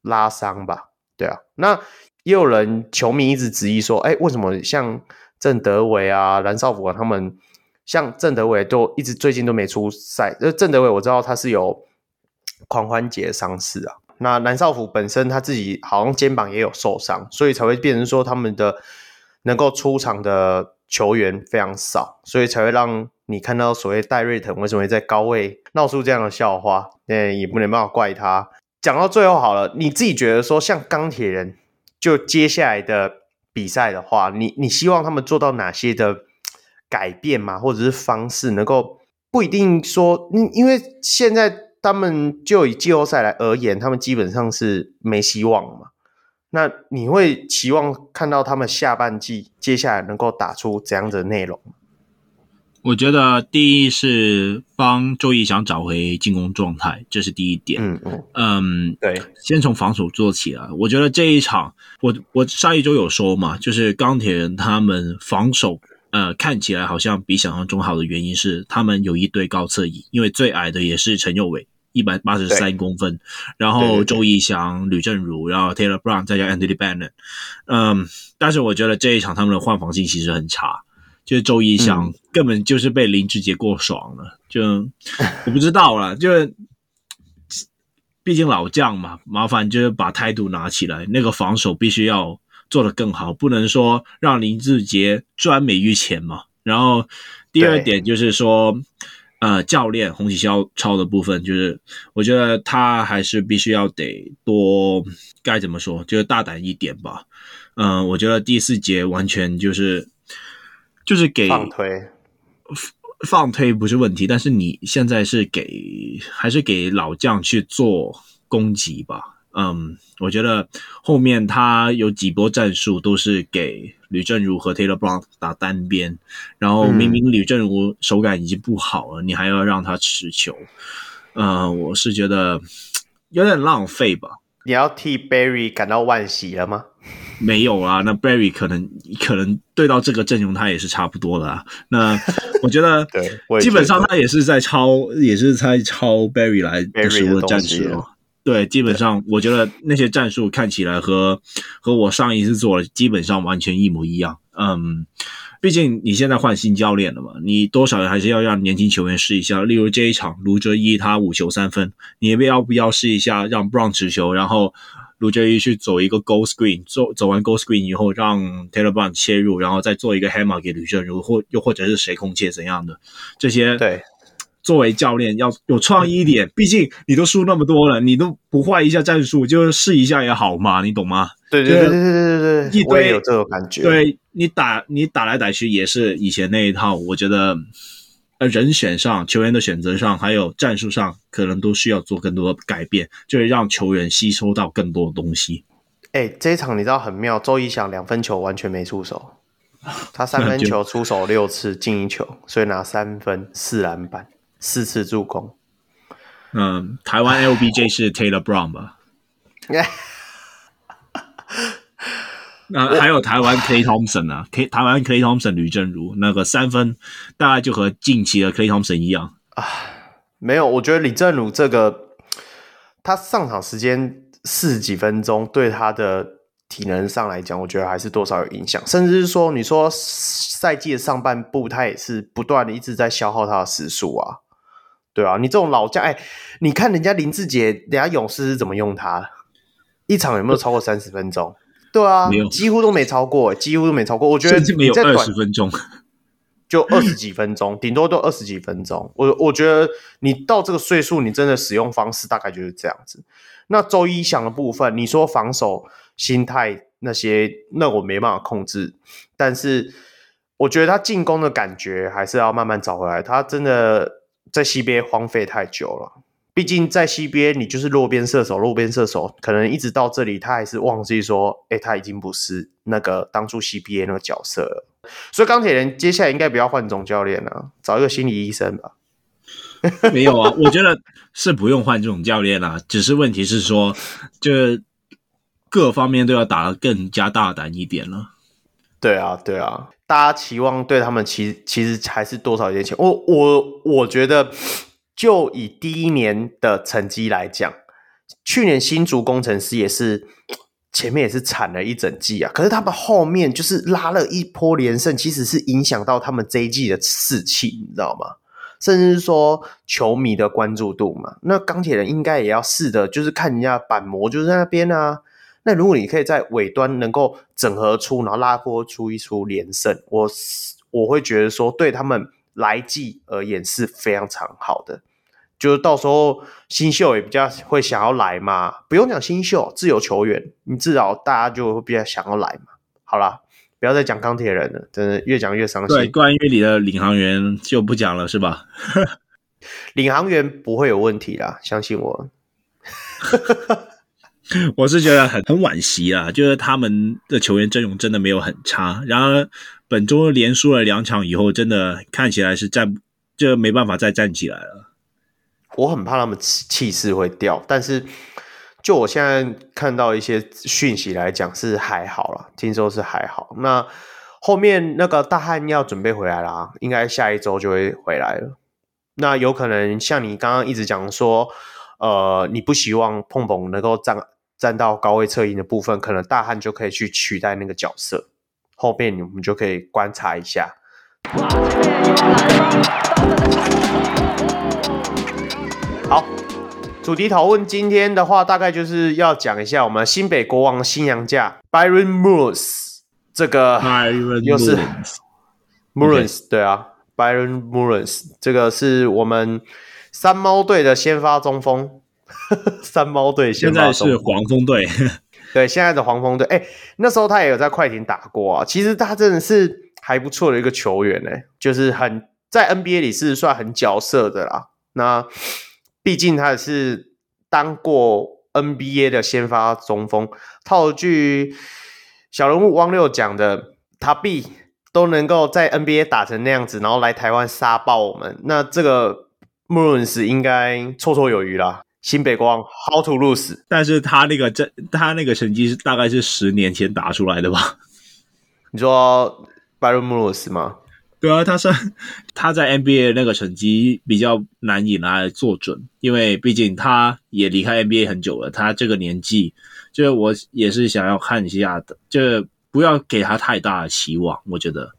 拉伤吧，对啊。那也有人球迷一直质疑说，哎，为什么像郑德伟啊、蓝少辅啊他们，像郑德伟都一直最近都没出赛？呃，郑德伟我知道他是有髋关节伤势啊。那蓝少辅本身他自己好像肩膀也有受伤，所以才会变成说他们的能够出场的球员非常少，所以才会让你看到所谓戴瑞腾为什么会在高位闹出这样的笑话，那，也不能办法怪他。讲到最后好了，你自己觉得说像钢铁人，就接下来的比赛的话，你你希望他们做到哪些的改变吗？或者是方式能够不一定说，因因为现在。他们就以季后赛来而言，他们基本上是没希望嘛。那你会期望看到他们下半季接下来能够打出怎样的内容？我觉得第一是帮周易翔找回进攻状态，这是第一点。嗯嗯嗯，对，先从防守做起啊。我觉得这一场，我我上一周有说嘛，就是钢铁人他们防守。呃，看起来好像比想象中好的原因是，他们有一对高侧翼，因为最矮的也是陈佑伟，一百八十三公分，然后周义翔、吕正如，然后 Taylor Brown 再加 Anthony Bennett，嗯，但是我觉得这一场他们的换防性其实很差，就是周一翔根本就是被林志杰过爽了，嗯、就我不知道了，就毕竟老将嘛，麻烦就是把态度拿起来，那个防守必须要。做得更好，不能说让林志杰专美于前嘛。然后第二点就是说，呃，教练洪启超的部分，就是我觉得他还是必须要得多，该怎么说，就是大胆一点吧。嗯、呃，我觉得第四节完全就是就是给放推，放推不是问题，但是你现在是给还是给老将去做攻击吧。嗯，我觉得后面他有几波战术都是给吕正如和 Taylor Brown 打单边，然后明明吕正如手感已经不好了，嗯、你还要让他持球，嗯，我是觉得有点浪费吧。你要替 Barry 感到惋惜了吗？没有啊，那 Barry 可能可能对到这个阵容他也是差不多的啊。那 我觉得，对，基本上他也是在抄，也是在抄 Barry 来的时候的战术。对，基本上我觉得那些战术看起来和和我上一次做的基本上完全一模一样。嗯，毕竟你现在换新教练了嘛，你多少还是要让年轻球员试一下。例如这一场卢哲一他五球三分，你要不要试一下让 Brown 持球，然后？卢哲一去走一个 Go Screen，走走完 Go Screen 以后，让 Taylor Brown 切入，然后再做一个 Hammer 给吕正如，或又或者是谁空切怎样的这些。对，作为教练要有创意一点，毕竟你都输那么多了，你都不换一下战术，就试一下也好嘛，你懂吗？对对对对对对对，一堆有这种感觉。对，你打你打来打去也是以前那一套，我觉得。呃，人选上、球员的选择上，还有战术上，可能都需要做更多的改变，就是让球员吸收到更多的东西。哎、欸，这一场你知道很妙，周一翔两分球完全没出手，他三分球出手六次进一球，所以拿三分、四篮板、四次助攻。嗯，台湾 LBJ 是 Taylor Brown 吧？那、啊、还有台湾 Klay Thompson 啊，K 台湾 Klay Thompson 吕正如那个三分大概就和近期的 Klay Thompson 一样啊，没有，我觉得李正如这个他上场时间四十几分钟，对他的体能上来讲，我觉得还是多少有影响，甚至是说，你说赛季的上半部他也是不断的一直在消耗他的时速啊，对啊，你这种老将，哎，你看人家林志杰，人家勇士是怎么用他，一场有没有超过三十分钟？对啊，没有，几乎都没超过，几乎都没超过。我觉得没有二十分钟，就二十几分钟，顶多都二十几分钟。我我觉得你到这个岁数，你真的使用方式大概就是这样子。那周一想的部分，你说防守心态那些，那我没办法控制。但是我觉得他进攻的感觉还是要慢慢找回来。他真的在 CBA 荒废太久了。毕竟在 CBA，你就是落边射手，落边射手，可能一直到这里，他还是忘记说，哎，他已经不是那个当初 CBA 那个角色了。所以钢铁人接下来应该不要换总教练了，找一个心理医生吧。没有啊，我觉得是不用换这种教练啦，只是问题是说，就各方面都要打得更加大胆一点了。对啊，对啊，大家期望对他们其实其实还是多少一点钱。我我我觉得。就以第一年的成绩来讲，去年新竹工程师也是前面也是惨了一整季啊。可是他们后面就是拉了一波连胜，其实是影响到他们这一季的士气，你知道吗？甚至是说球迷的关注度嘛。那钢铁人应该也要试的，就是看人家板模就在那边啊。那如果你可以在尾端能够整合出，然后拉波出一出连胜，我我会觉得说对他们来季而言是非常常好的。就是到时候新秀也比较会想要来嘛，不用讲新秀，自由球员，你至少大家就会比较想要来嘛。好啦，不要再讲钢铁人了，真的越讲越伤心。对，关于你的领航员就不讲了，是吧？领航员不会有问题啦，相信我。我是觉得很很惋惜啊，就是他们的球员阵容真的没有很差，然而本周连输了两场以后，真的看起来是站就没办法再站起来了。我很怕他们气势会掉，但是就我现在看到一些讯息来讲是还好啦，听说是还好。那后面那个大汉要准备回来啦，应该下一周就会回来了。那有可能像你刚刚一直讲说，呃，你不希望碰碰能够站站到高位侧应的部分，可能大汉就可以去取代那个角色。后面你们就可以观察一下。好，主题讨论今天的话，大概就是要讲一下我们新北国王新洋将 Byron Moores 这个又是 Moores 对啊，Byron Moores 这个是我们山猫队的先发中锋，山猫队现在是黄蜂队，对，现在的黄蜂队，哎，那时候他也有在快艇打过啊，其实他真的是还不错的一个球员呢，就是很在 NBA 里是算很角色的啦，那。毕竟他也是当过 NBA 的先发中锋，套句小人物汪六讲的，他必都能够在 NBA 打成那样子，然后来台湾杀爆我们，那这个穆伦斯应该绰绰有余啦。新北国王 How to lose？但是他那个这他那个成绩是大概是十年前打出来的吧？你说 Byron Mullins 吗？对啊，他是 他在 NBA 那个成绩比较难以拿来做准，因为毕竟他也离开 NBA 很久了，他这个年纪，就是我也是想要看一下的，就不要给他太大的期望，我觉得。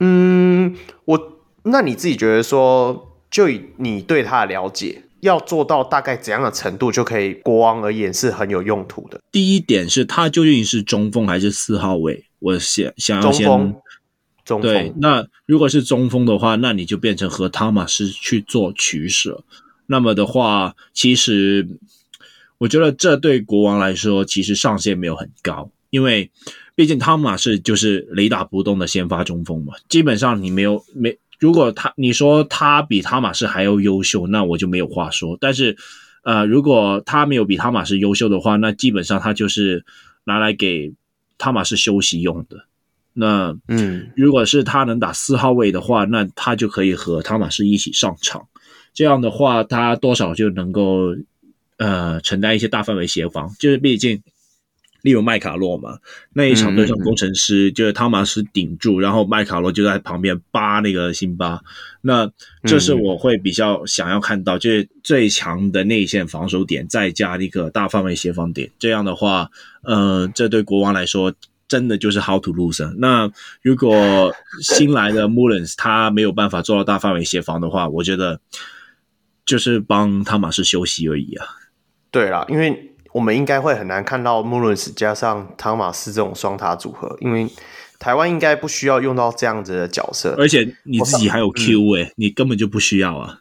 嗯，我那你自己觉得说，就以你对他的了解，要做到大概怎样的程度，就可以国王而言是很有用途的？第一点是他究竟是中锋还是四号位？我想想要先。中锋对，那如果是中锋的话，那你就变成和汤马斯去做取舍。那么的话，其实我觉得这对国王来说，其实上限没有很高，因为毕竟汤马斯就是雷打不动的先发中锋嘛。基本上你没有没，如果他你说他比汤马斯还要优秀，那我就没有话说。但是呃，如果他没有比汤马斯优秀的话，那基本上他就是拿来给汤马斯休息用的。那嗯，如果是他能打四号位的话，那他就可以和汤马斯一起上场。这样的话，他多少就能够呃承担一些大范围协防。就是毕竟，例如麦卡洛嘛，那一场对上工程师，就是汤马斯顶住，然后麦卡洛就在旁边扒那个辛巴。那这是我会比较想要看到，就是最强的内线防守点，再加一个大范围协防点。这样的话，呃，这对国王来说。真的就是 how to lose。那如果新来的 Mullins 他没有办法做到大范围协防的话，我觉得就是帮汤马斯休息而已啊。对啦，因为我们应该会很难看到 Mullins 加上汤马斯这种双塔组合，因为台湾应该不需要用到这样子的角色。而且你自己还有 Q 哎、欸嗯，你根本就不需要啊。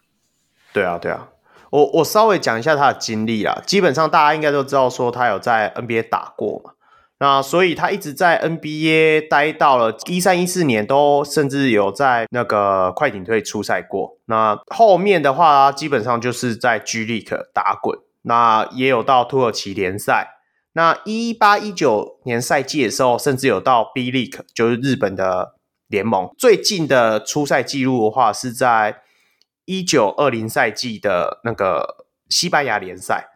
对啊，对啊，我我稍微讲一下他的经历啊，基本上大家应该都知道说他有在 NBA 打过嘛。那所以他一直在 NBA 待到了一三一四年，都甚至有在那个快艇队出赛过。那后面的话，基本上就是在 G League 打滚。那也有到土耳其联赛。那一八一九年赛季的时候，甚至有到 B League，就是日本的联盟。最近的出赛记录的话，是在一九二零赛季的那个西班牙联赛。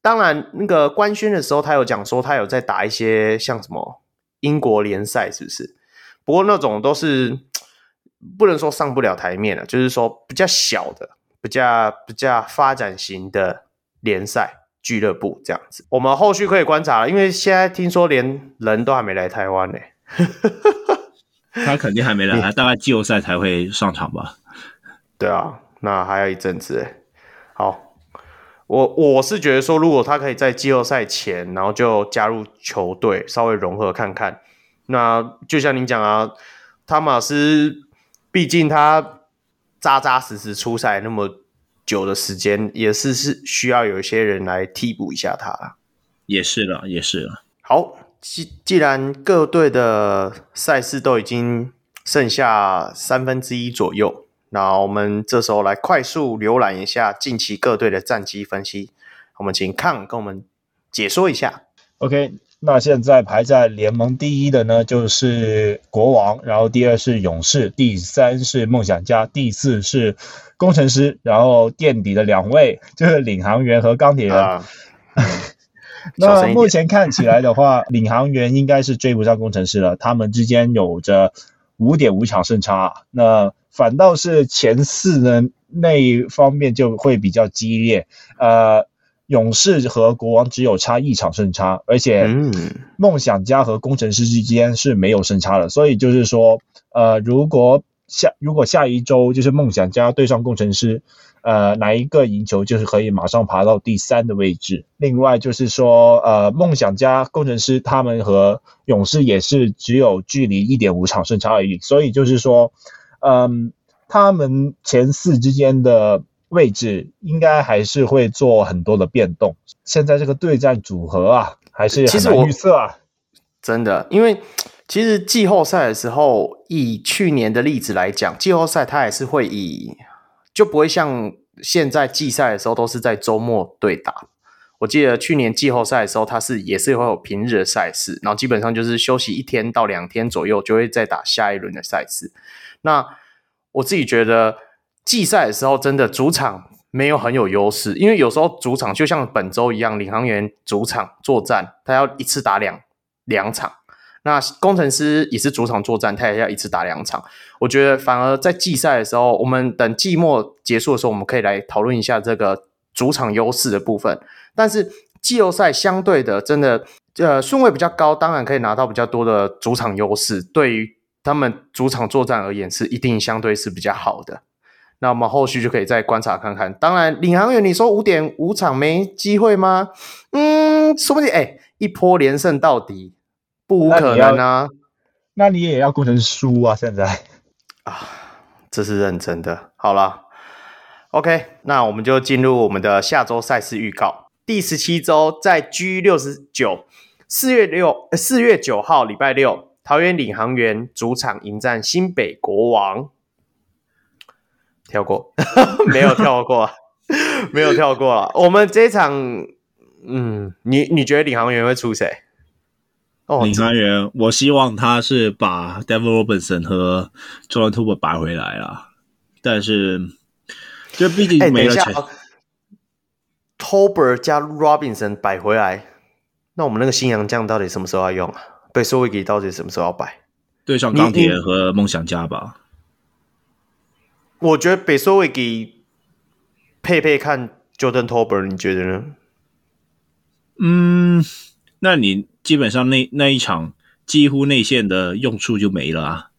当然，那个官宣的时候，他有讲说他有在打一些像什么英国联赛，是不是？不过那种都是不能说上不了台面了，就是说比较小的、比较比较发展型的联赛俱乐部这样子。我们后续可以观察了，因为现在听说连人都还没来台湾呢。他肯定还没来，大概季后赛才会上场吧？对啊，那还有一阵子诶。好。我我是觉得说，如果他可以在季后赛前，然后就加入球队，稍微融合看看，那就像您讲啊，汤马斯，毕竟他扎扎实实出赛那么久的时间，也是是需要有一些人来替补一下他。也是了，也是了。好，既既然各队的赛事都已经剩下三分之一左右。那我们这时候来快速浏览一下近期各队的战绩分析。我们请康跟我们解说一下。OK，那现在排在联盟第一的呢，就是国王，然后第二是勇士，第三是梦想家，第四是工程师，然后垫底的两位就是领航员和钢铁人。啊、那目前看起来的话，领航员应该是追不上工程师了，他们之间有着五点五场胜差。那反倒是前四呢，那一方面就会比较激烈，呃，勇士和国王只有差一场胜差，而且梦想家和工程师之间是没有胜差的，所以就是说，呃，如果下如果下一周就是梦想家对上工程师，呃，哪一个赢球就是可以马上爬到第三的位置。另外就是说，呃，梦想家、工程师他们和勇士也是只有距离一点五场胜差而已，所以就是说。嗯，他们前四之间的位置应该还是会做很多的变动。现在这个对战组合啊，还是很难预测啊。真的，因为 其实季后赛的时候，以去年的例子来讲，季后赛它还是会以就不会像现在季赛的时候都是在周末对打。我记得去年季后赛的时候，它是也是会有平日的赛事，然后基本上就是休息一天到两天左右，就会再打下一轮的赛事。那我自己觉得季赛的时候，真的主场没有很有优势，因为有时候主场就像本周一样，领航员主场作战，他要一次打两两场。那工程师也是主场作战，他也要一次打两场。我觉得反而在季赛的时候，我们等季末结束的时候，我们可以来讨论一下这个主场优势的部分。但是季后赛相对的，真的呃顺位比较高，当然可以拿到比较多的主场优势。对于他们主场作战而言，是一定相对是比较好的。那我们后续就可以再观察看看。当然，领航员你说五点五场没机会吗？嗯，说不定哎，一波连胜到底。不无可能啊！那，那你也要攻城输啊！现在啊，这是认真的。好了，OK，那我们就进入我们的下周赛事预告。第十七周在 G 六十九，四月六四月九号礼拜六，桃园领航员主场迎战新北国王。跳过，没有跳过，没有跳过了。我们这一场，嗯，你你觉得领航员会出谁？哦，领航员，我希望他是把 Devil Robinson 和 Jordan Tolbert 摆回来啦，但是就毕竟没了钱。Tolbert 加 Robinson 摆回来，那我们那个新洋将到底什么时候要用啊？被 Beasley 到底什么时候要摆？对上钢铁和梦想家吧。我觉得 Beasley 配配看 Jordan Tolbert，你觉得呢？嗯，那你。基本上那那一场几乎内线的用处就没了啊，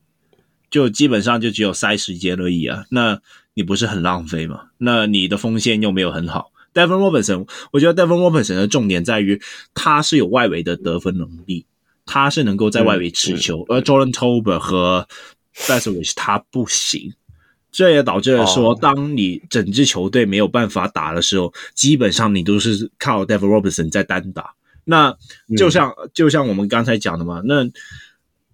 就基本上就只有塞时间而已啊。那你不是很浪费吗？那你的锋线又没有很好。Devin Robinson，我觉得 Devin Robinson 的重点在于他是有外围的得分能力，他是能够在外围持球，而 Jordan Tolbert 和 Beasley 他不行，这也导致了说，当你整支球队没有办法打的时候，基本上你都是靠 d e v i d Robinson 在单打。那就像、嗯、就像我们刚才讲的嘛，那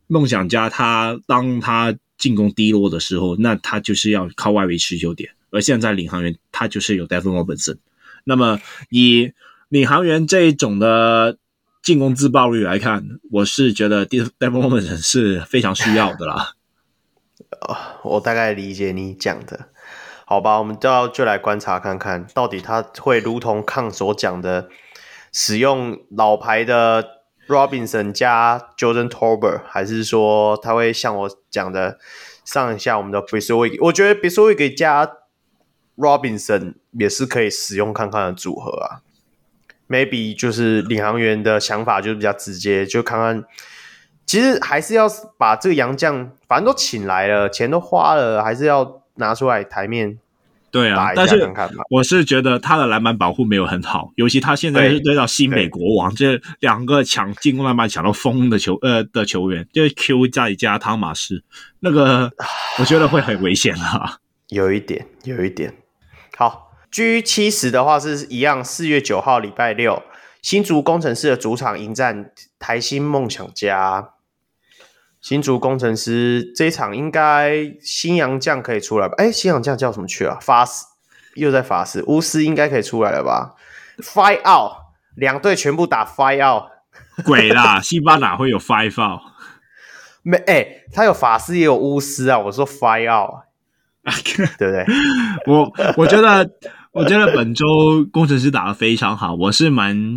梦想家他当他进攻低落的时候，那他就是要靠外围持球点，而现在领航员他就是有 d e v i d Robinson，那么以领航员这一种的进攻自爆率来看，我是觉得 d e v i d Robinson 是非常需要的啦。我大概理解你讲的，好吧，我们就要就来观察看看到底他会如同康所讲的。使用老牌的 Robinson 加 Jordan Torber，还是说他会像我讲的上一下我们的 Beasley？我觉得 Beasley 加 Robinson 也是可以使用看看的组合啊。Maybe 就是领航员的想法就是比较直接，就看看。其实还是要把这个洋将，反正都请来了，钱都花了，还是要拿出来台面。对啊，但是我是觉得他的篮板保护没有很好，尤其他现在是对到新美国王这两个抢进攻篮板抢到疯的球呃的球员，就是 Q 再加汤马斯，那个 我觉得会很危险啊。有一点，有一点。好，G 七十的话是一样，四月九号礼拜六，新竹工程师的主场迎战台新梦想家。新竹工程师这一场应该新洋将可以出来吧？哎，新洋将叫什么去啊？法师又在法师，巫师应该可以出来了吧？Five out，两队全部打 Five out，鬼啦！西班牙会有 Five out？没哎，他有法师也有巫师啊！我说 Five out，对不对？我我觉得我觉得本周工程师打得非常好，我是蛮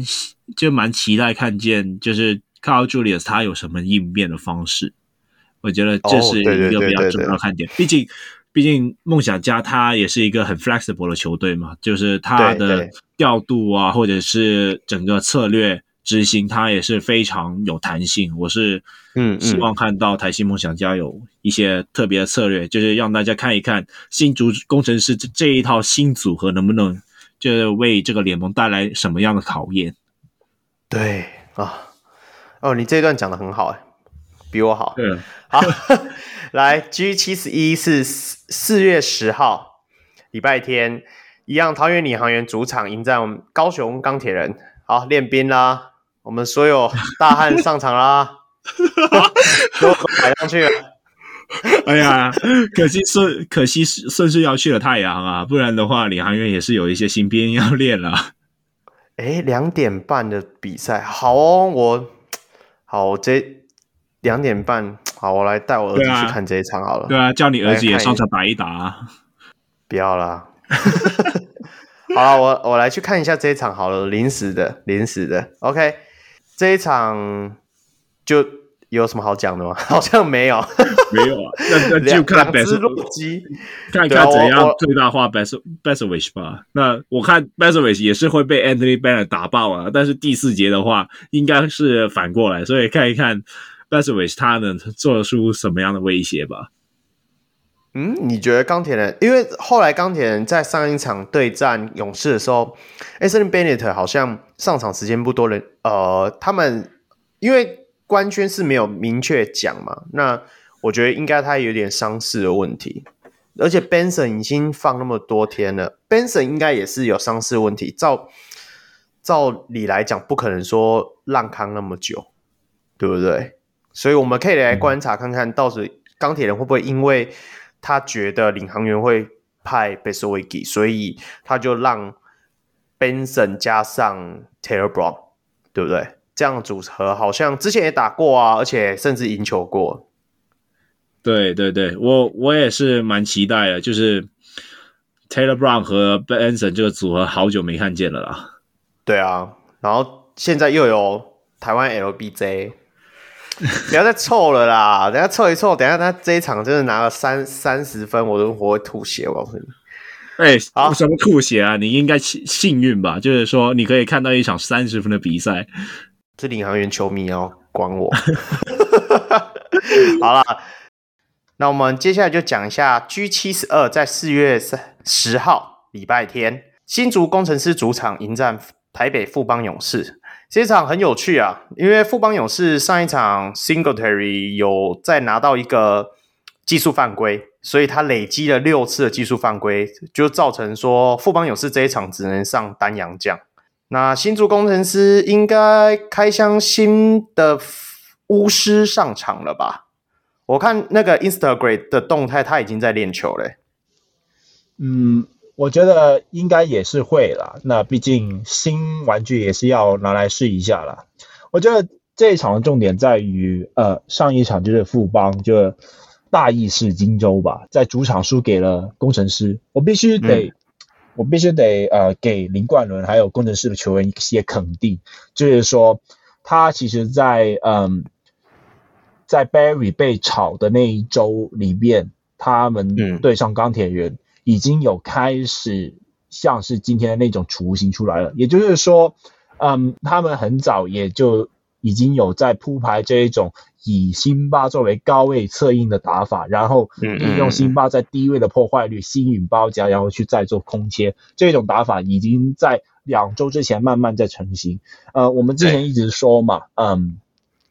就蛮期待看见就是 Carl Julius 他有什么应变的方式。我觉得这是一个比较重要的看点。毕竟，毕竟梦想家他也是一个很 flexible 的球队嘛，就是他的调度啊，或者是整个策略执行，他也是非常有弹性。我是嗯希望看到台新梦想家有一些特别的策略，就是让大家看一看新竹工程师这这一套新组合能不能就是为这个联盟带来什么样的考验。对啊，哦，你这一段讲的很好哎。比我好，嗯，好，来 G 七十一是四月十号，礼拜天，一样桃园领航员主场迎战我们高雄钢铁人，好练兵啦，我们所有大汉上场啦，都摆上去了，哎呀，可惜顺可惜顺势要去了太阳啊，不然的话领航员也是有一些新兵要练了，哎，两点半的比赛，好哦，我好这。两点半，好，我来带我儿子去看这一场好了。对啊，叫你儿子也上场打一打啊！不要啦。好了，我我来去看一下这一场好了，临时的，临时的。OK，这一场就有什么好讲的吗？好像没有，没有啊。那那就看 Best 看看怎样最大化 Best Baczovic 吧。那我看 Baczovic 也是会被 Anthony Bennett 打爆啊，但是第四节的话应该是反过来，所以看一看 Baczovic 他能做出什么样的威胁吧。嗯，你觉得钢铁人？因为后来钢铁人在上一场对战勇士的时候，Anthony Bennett 好像上场时间不多了。呃，他们因为官宣是没有明确讲嘛，那我觉得应该他有点伤势的问题。而且 Benson 已经放那么多天了，Benson 应该也是有伤势问题。照照理来讲，不可能说浪康那么久，对不对？所以我们可以来观察看看，到时钢铁人会不会因为。他觉得领航员会派 Baczovic，所以他就让 Benson 加上 Taylor Brown，对不对？这样组合好像之前也打过啊，而且甚至赢球过。对对对，我我也是蛮期待的，就是 Taylor Brown 和 Benson 这个组合好久没看见了啦。对啊，然后现在又有台湾 LBJ。不要再凑了啦！等下凑一凑，等下他这一场真的拿了三三十分，我都我会吐血！我告诉你，哎、欸，好什么吐血啊？你应该幸幸运吧？就是说你可以看到一场三十分的比赛。是领航员球迷哦，管我。好了，那我们接下来就讲一下 G 七十二在四月三十号礼拜天，新竹工程师主场迎战台北富邦勇士。这场很有趣啊，因为富邦勇士上一场 Singletary 有再拿到一个技术犯规，所以他累积了六次的技术犯规，就造成说富邦勇士这一场只能上单阳将。那新竹工程师应该开箱新的巫师上场了吧？我看那个 Instagram 的动态，他已经在练球了。嗯。我觉得应该也是会啦，那毕竟新玩具也是要拿来试一下啦。我觉得这一场的重点在于，呃，上一场就是富邦就大意是荆州吧，在主场输给了工程师，我必须得，嗯、我必须得呃给林冠伦还有工程师的球员一些肯定，就是说他其实在嗯在 Barry 被炒的那一周里面，他们对上钢铁人。嗯已经有开始像是今天的那种雏形出来了，也就是说，嗯，他们很早也就已经有在铺排这一种以辛巴作为高位策应的打法，然后利用辛巴在低位的破坏率吸引包夹，然后去再做空切，这种打法已经在两周之前慢慢在成型。呃，我们之前一直说嘛，嗯，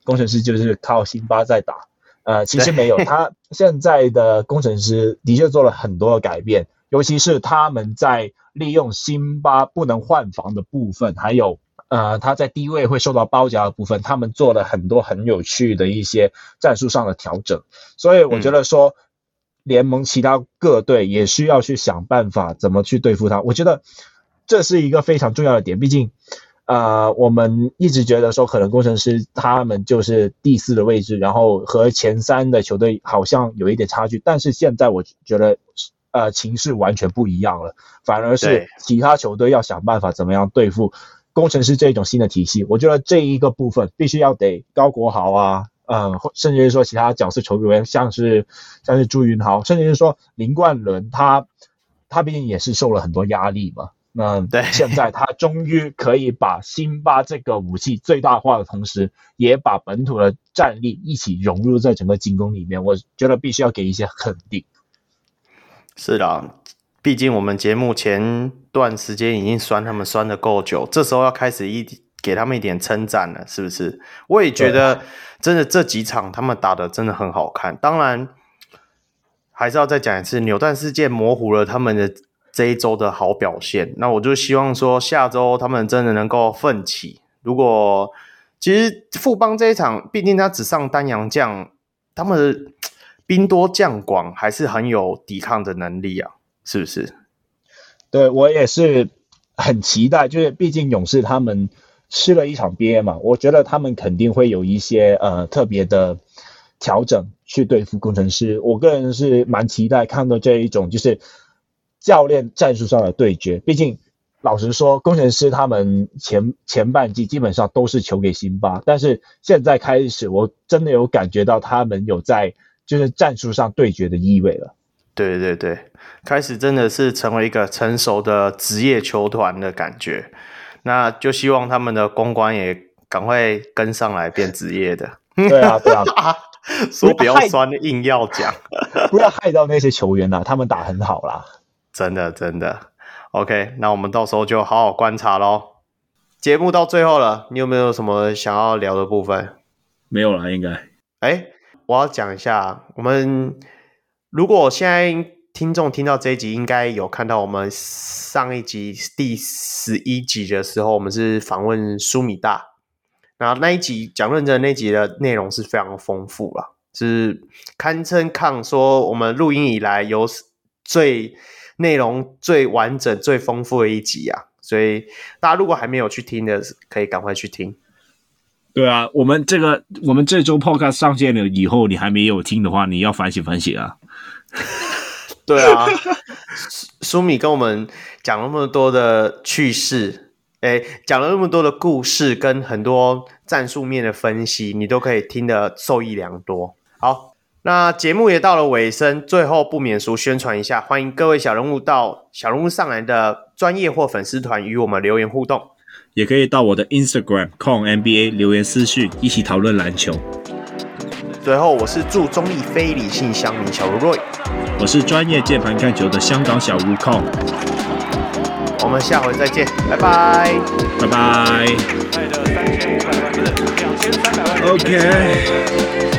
工程师就是靠辛巴在打。呃，其实没有，他 现在的工程师的确做了很多的改变，尤其是他们在利用辛巴不能换防的部分，还有呃他在低位会受到包夹的部分，他们做了很多很有趣的一些战术上的调整。所以我觉得说，联盟其他各队也需要去想办法怎么去对付他。我觉得这是一个非常重要的点，毕竟。呃，我们一直觉得说，可能工程师他们就是第四的位置，然后和前三的球队好像有一点差距。但是现在我觉得，呃，情势完全不一样了，反而是其他球队要想办法怎么样对付工程师这种新的体系。我觉得这一个部分必须要得高国豪啊，嗯、呃，甚至是说其他角色球员，像是像是朱云豪，甚至是说林冠伦，他他毕竟也是受了很多压力嘛。那对，现在他终于可以把辛巴这个武器最大化的同时，也把本土的战力一起融入在整个进攻里面。我觉得必须要给一些肯定。是的，毕竟我们节目前段时间已经酸他们酸的够久，这时候要开始一给他们一点称赞了，是不是？我也觉得真的这几场他们打的真的很好看。当然，还是要再讲一次，扭蛋事件模糊了他们的。这一周的好表现，那我就希望说下周他们真的能够奋起。如果其实富邦这一场，毕竟他只上丹阳将，他们兵多将广，还是很有抵抗的能力啊，是不是？对，我也是很期待，就是毕竟勇士他们吃了一场憋嘛，我觉得他们肯定会有一些呃特别的调整去对付工程师。我个人是蛮期待看到这一种就是。教练战术上的对决，毕竟老实说，工程师他们前前半季基本上都是球给辛巴，但是现在开始，我真的有感觉到他们有在就是战术上对决的意味了。对对对，开始真的是成为一个成熟的职业球团的感觉。那就希望他们的公关也赶快跟上来变职业的。对啊，对啊，说不要酸，硬要讲，不要害到那些球员呐、啊，他们打很好啦。真的真的。OK，那我们到时候就好好观察喽。节目到最后了，你有没有什么想要聊的部分？没有了，应该。哎，我要讲一下，我们。如果现在听众听到这一集，应该有看到我们上一集第十一集的时候，我们是访问苏米大。然后那一集讲认真的那集的内容是非常丰富了，是堪称抗说我们录音以来有最内容最完整、最丰富的一集啊！所以大家如果还没有去听的，可以赶快去听。对啊，我们这个我们这周 Podcast 上线了以后，你还没有听的话，你要反省反省啊！对啊，苏米跟我们讲了那么多的趣事，诶，讲了那么多的故事，跟很多战术面的分析，你都可以听得受益良多。好，那节目也到了尾声，最后不免俗宣传一下，欢迎各位小人物到小人物上篮的专业或粉丝团与我们留言互动。也可以到我的 Instagram Kong NBA 留言私讯，一起讨论篮球。最后，我是祝中立非理性乡民小如瑞，我是专业键盘看球的香港小吴 Kong。我们下回再见，拜拜，拜拜。OK。